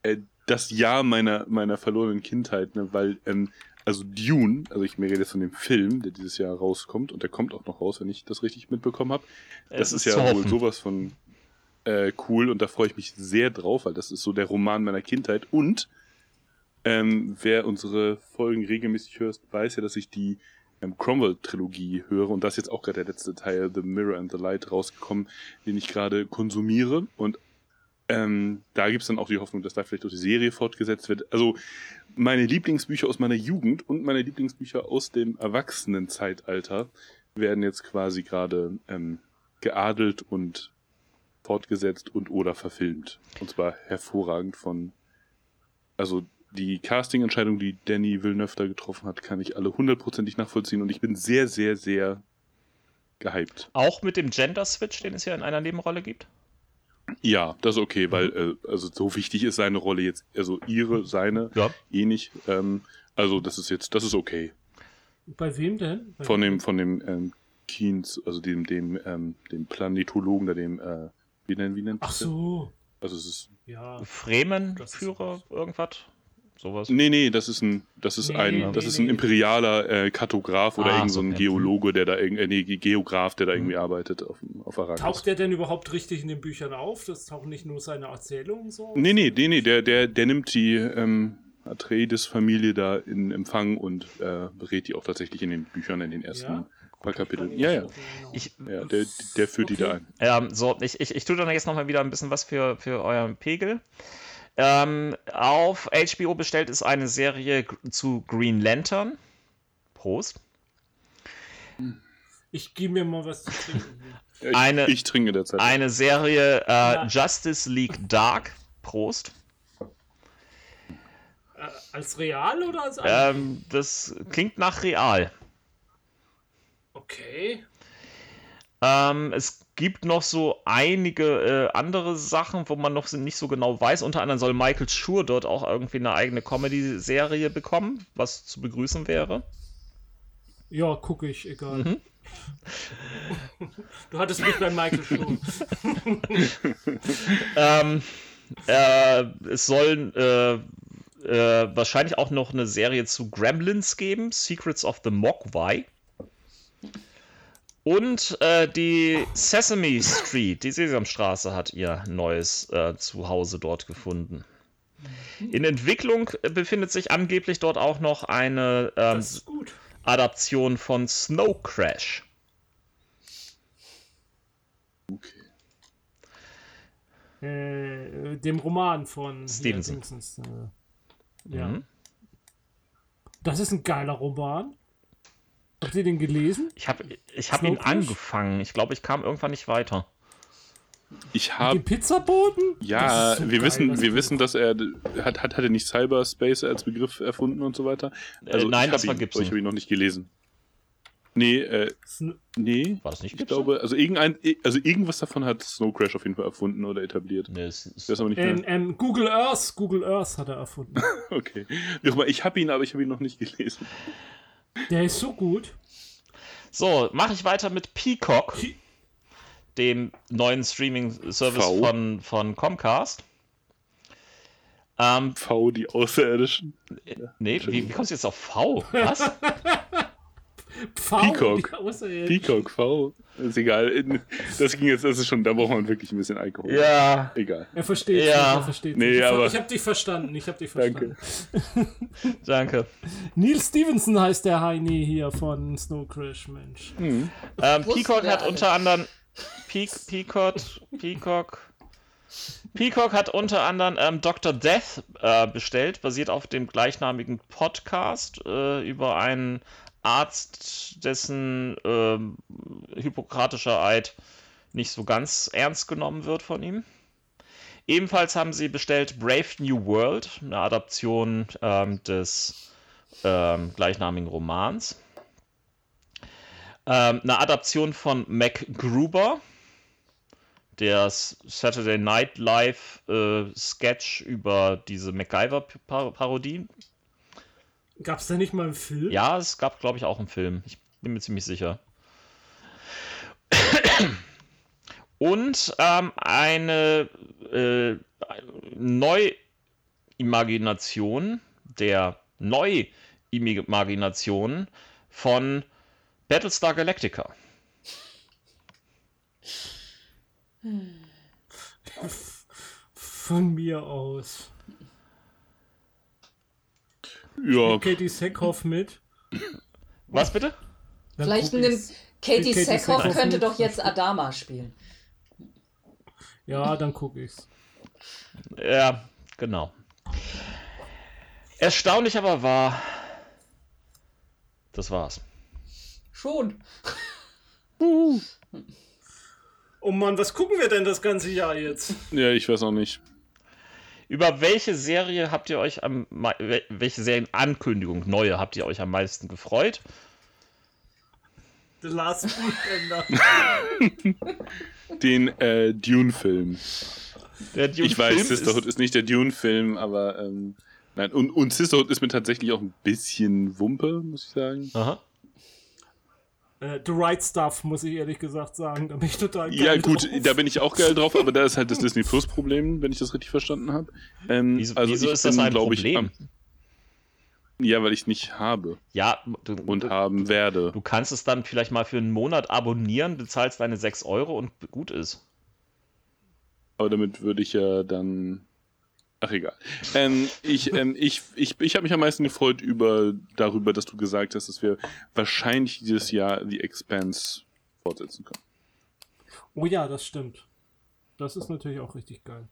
äh, das Jahr meiner meiner verlorenen Kindheit, ne? weil ähm, also Dune, also ich mir rede jetzt von dem Film, der dieses Jahr rauskommt und der kommt auch noch raus, wenn ich das richtig mitbekommen habe. Das Es ist, ja wohl sowas von äh, cool und da freue ich mich sehr drauf, weil das ist so der Roman meiner Kindheit und ähm, wer unsere Folgen regelmäßig hört, weiß ja, dass ich die ähm, Cromwell-Trilogie höre und da ist jetzt auch gerade der letzte Teil, The Mirror and the Light, rausgekommen, den ich gerade konsumiere und ähm, da gibt's dann auch die Hoffnung, dass da vielleicht auch die Serie fortgesetzt wird. Also meine Lieblingsbücher aus meiner Jugend und meine Lieblingsbücher aus dem Erwachsenenzeitalter werden jetzt quasi gerade ähm, geadelt und fortgesetzt und oder verfilmt. Und zwar hervorragend von, also die Casting-Entscheidung, die Danny Villeneuve da getroffen hat, kann ich alle hundertprozentig nachvollziehen und ich bin sehr, sehr, sehr gehypt. Auch mit dem Gender-Switch, den es ja in einer Nebenrolle gibt. Ja, das ist okay, weil äh, also so wichtig ist seine Rolle jetzt, also ihre, seine, Ja. eh nicht. Ähm, also das ist jetzt, das ist okay. Bei wem denn? Bei Von dem, von dem ähm, Keynes, also dem, dem, ähm, dem Planetologen, da dem, äh, wie nennt, wie nennt Ach so. Also es ist. Ja. Fremen-Führer, irgendwas? Sowas. Nee, nee, das ist ein, das ist Nee, ein, nee, das ist nee. ein imperialer äh, Kartograf oder Ah, irgend so ein. Geologe, der da irgendwie, äh, nee, Geograf, der da irgendwie arbeitet auf, auf Arrakis. Taucht der denn überhaupt richtig in den Büchern auf? Das tauchen nicht nur seine Erzählungen so? auf? Nee, nee, nee, nee, der, der, der nimmt die ähm, Atreides-Familie da in Empfang und äh, berät die auch tatsächlich in den Büchern, in den ersten Ja? paar Kapiteln. Ja, ja. Ich, ja der, der führt die da Okay. ein. Ähm, so, ich, ich, ich tue dann jetzt nochmal wieder ein bisschen was für, für euren Pegel. Ähm, auf HBO bestellt ist eine Serie zu Green Lantern. Prost. Ich gebe mir mal was zu trinken. Ja, ich, Eine- ich trinke derzeit. Eine Serie äh, Ja. Justice League Dark. Prost. äh, als real oder als Ähm, das klingt nach real. Okay. Ähm, es gibt noch so einige äh, andere Sachen, wo man noch nicht so genau weiß. Unter anderem soll Michael Schur dort auch irgendwie eine eigene Comedy-Serie bekommen, was zu begrüßen wäre. Ja, gucke ich, egal. Mhm. Du hattest mich bei Michael schon. Ähm, äh, es sollen äh, äh, wahrscheinlich auch noch eine Serie zu Gremlins geben, Secrets of the Mogwai. Und äh, die Sesame Street, die Sesamstraße, hat ihr neues äh, Zuhause dort gefunden. In Entwicklung äh, befindet sich angeblich dort auch noch eine ähm. Adaption von Snow Crash. Okay. Äh, dem Roman von Stevenson. äh, ja. Mhm. Das ist ein geiler Roman. Habt ihr den gelesen? Ich habe ich hab ihn angefangen. Ich glaube, ich kam irgendwann nicht weiter. Ich habe Den Pizzaboten? Ja, Das so wir geil, wissen, das wir wissen, dass er hat, hat, hat er nicht Cyberspace als Begriff erfunden und so weiter. Also Äh, nein, ich das war Gibson. Ich habe ihn noch nicht gelesen. Nee, äh, nee. War das nicht Ich Gibson? glaube, also irgendein, also irgendwas davon hat Snow Crash auf jeden Fall erfunden oder etabliert. Nee, es ist- Ich weiß aber nicht mehr. ähm, Google Earth, Google Earth hat er erfunden. Okay. Ich habe ihn, aber ich habe ihn noch nicht gelesen. Der ist so gut. So, mache ich weiter mit Peacock. Pe- dem neuen Streaming-Service von, von Comcast. Ähm, V, die Außerirdischen. nee, wie, wie kommst du jetzt auf V? Was? Pfau, Peacock. Peacock, V. Ist egal. Das ging jetzt, das ist schon, da braucht man wirklich ein bisschen Alkohol. ja. Egal. Er versteht Ja. er versteht Nee. Ich, aber- ich habe dich verstanden, ich habe dich verstanden. Danke. Danke. Neil Stevenson heißt der Heini hier von Snow Crash, Mensch. Ähm, Wussten Peacock hat unter anderem Peak, Peacock, Peacock, Peacock hat unter anderem ähm, Dr. Death äh, bestellt, basiert auf dem gleichnamigen Podcast äh, über einen Arzt, dessen ähm, hippokratischer Eid nicht so ganz ernst genommen wird von ihm. Ebenfalls haben sie bestellt Brave New World, eine Adaption ähm, des ähm, gleichnamigen Romans. Ähm, eine Adaption von Mac Gruber, der Saturday Night Live äh, Sketch über diese MacGyver-Parodie. Gab es da nicht mal einen Film? Ja, es gab, glaube ich, auch einen Film. Ich bin mir ziemlich sicher. Und ähm, eine äh, Neuimagination der Neuimagination von Battlestar Galactica. Von mir aus. Ja, Katie Sackhoff mit. Was bitte? Dann Vielleicht nimmt. Katie Katie Sackhoff könnte mit. doch jetzt Adama spielen. Ja, dann guck ich's. Ja, genau. Erstaunlich aber wahr. Das war's. Schon. Oh Mann, was gucken wir denn das ganze Jahr jetzt? ja, ich weiß auch nicht. Über welche Serie habt ihr euch am welche Serienankündigung, neue, habt ihr euch am meisten gefreut? The Last Weekender. Den äh, Dune-Film. Der Dune Ich weiß, Film Sisterhood ist, nicht der Dune-Film, aber ähm, nein. Und, und Sisterhood ist mir tatsächlich auch ein bisschen Wumpe, muss ich sagen. Aha. Äh, The Right Stuff, muss ich ehrlich gesagt sagen. Da bin ich total geil Ja, gut, drauf. da bin ich auch geil drauf, aber da ist halt das Disney Plus-Problem, wenn ich das richtig verstanden habe. Ähm, Wieso, also wieso ich ist das bin, ein glaub ich, Problem? am- ja, weil ich nicht habe ja, du, und du, haben werde. du kannst es dann vielleicht mal für einen Monat abonnieren, bezahlst deine 6 Euro und gut ist. Aber damit würde ich ja dann. Ach egal. Ähm, ich ähm, ich, ich, ich habe mich am meisten gefreut über darüber, dass du gesagt hast, dass wir wahrscheinlich dieses Jahr The Expanse fortsetzen können. Oh ja, das stimmt. Das ist natürlich auch richtig geil.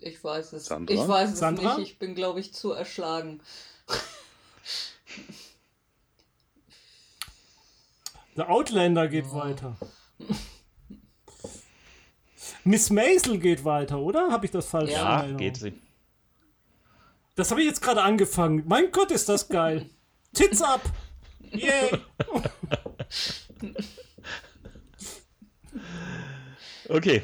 Ich weiß es. Sandra? Ich weiß es Sandra? nicht. Ich bin, glaube ich, zu erschlagen. The Outlander geht weiter. Miss Maisel geht weiter, oder? Habe ich das falsch Ja, Erinnerung? geht sie. Das habe ich jetzt gerade angefangen. Mein Gott, ist das geil. Tits up! Yay! Okay.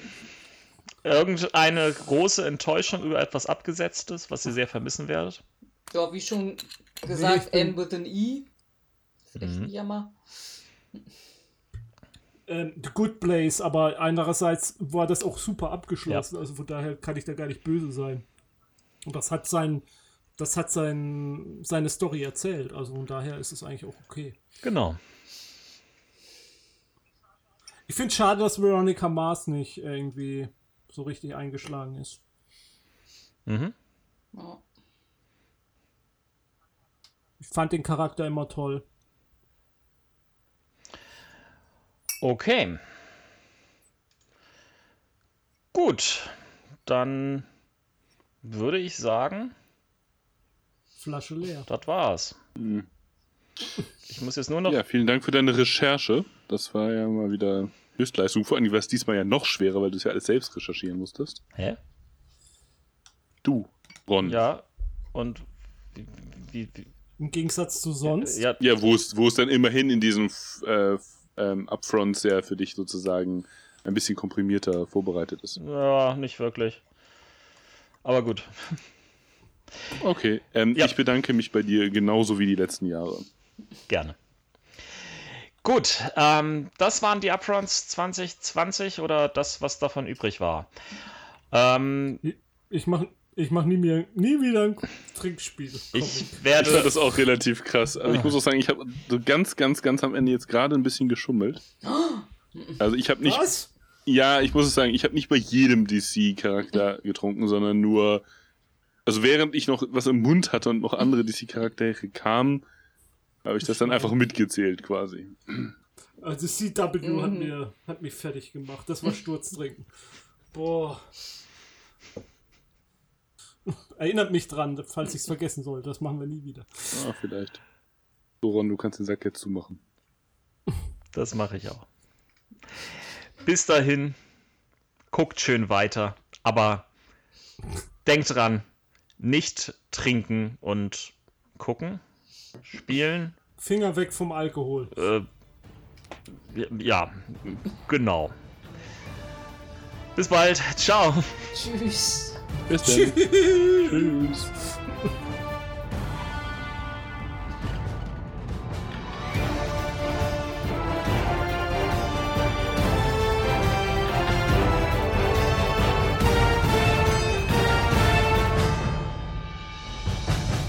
Irgendeine große Enttäuschung über etwas Abgesetztes, was ihr sehr vermissen werdet? Ja, wie schon gesagt, ich bin- N with an E. Ist echt ein Jammer. Ähm, The Good Place, aber andererseits war das auch super abgeschlossen. Also von daher kann ich da gar nicht böse sein. Und das hat sein, das hat sein, seine Story erzählt. Also von daher ist es eigentlich auch okay. Genau. Ich finde schade, dass Veronica Mars nicht irgendwie so richtig eingeschlagen ist. Mhm. Ja. Ich fand den Charakter immer toll. Okay. Gut. Dann würde ich sagen, Flasche leer. das war's. Ich muss jetzt nur noch. Ja, vielen Dank für deine Recherche. Das war ja mal wieder Höchstleistung. Vor allem war es diesmal ja noch schwerer, weil du es ja alles selbst recherchieren musstest. Hä? Du, Ron. Ja. Und wie, wie, wie, Im Gegensatz zu sonst. ja, Ja, wo es, wo es dann immerhin in diesen äh, ähm, Upfronts ja für dich sozusagen ein bisschen komprimierter vorbereitet ist. ja, nicht wirklich. Aber gut. Okay, ähm, Ja. ich bedanke mich bei dir genauso wie die letzten Jahre. Gerne. Gut, ähm, das waren die Upfronts 2020 oder das, was davon übrig war. Ähm, Ich mache ich mach nie, mehr, nie wieder ein Trinkspiel. ich Ich fand werde. das auch relativ krass. Aber ich muss auch sagen, ich habe so ganz, ganz, ganz am Ende jetzt gerade ein bisschen geschummelt. Also ich habe nicht, Was? ja, ich muss es sagen, ich habe nicht bei jedem DC-Charakter getrunken, sondern nur, also während ich noch was im Mund hatte und noch andere DC-Charaktere kamen, habe ich das dann einfach mitgezählt quasi. Also CW hat, Mhm. mir, hat mich fertig gemacht. Das war Sturztrinken. Boah. Erinnert mich dran, falls ich es vergessen sollte. Das machen wir nie wieder. Ah, vielleicht. So, Ron, du kannst den Sack jetzt zumachen. Das mache ich auch. Bis dahin, guckt schön weiter, aber denkt dran, nicht trinken und gucken, spielen. Finger weg vom Alkohol. Äh, ja, genau. Bis bald. Ciao. Tschüss. Bis dann. Tschüss.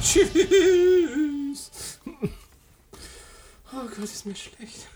Tschüss. Oh Gott, ist mir schlecht.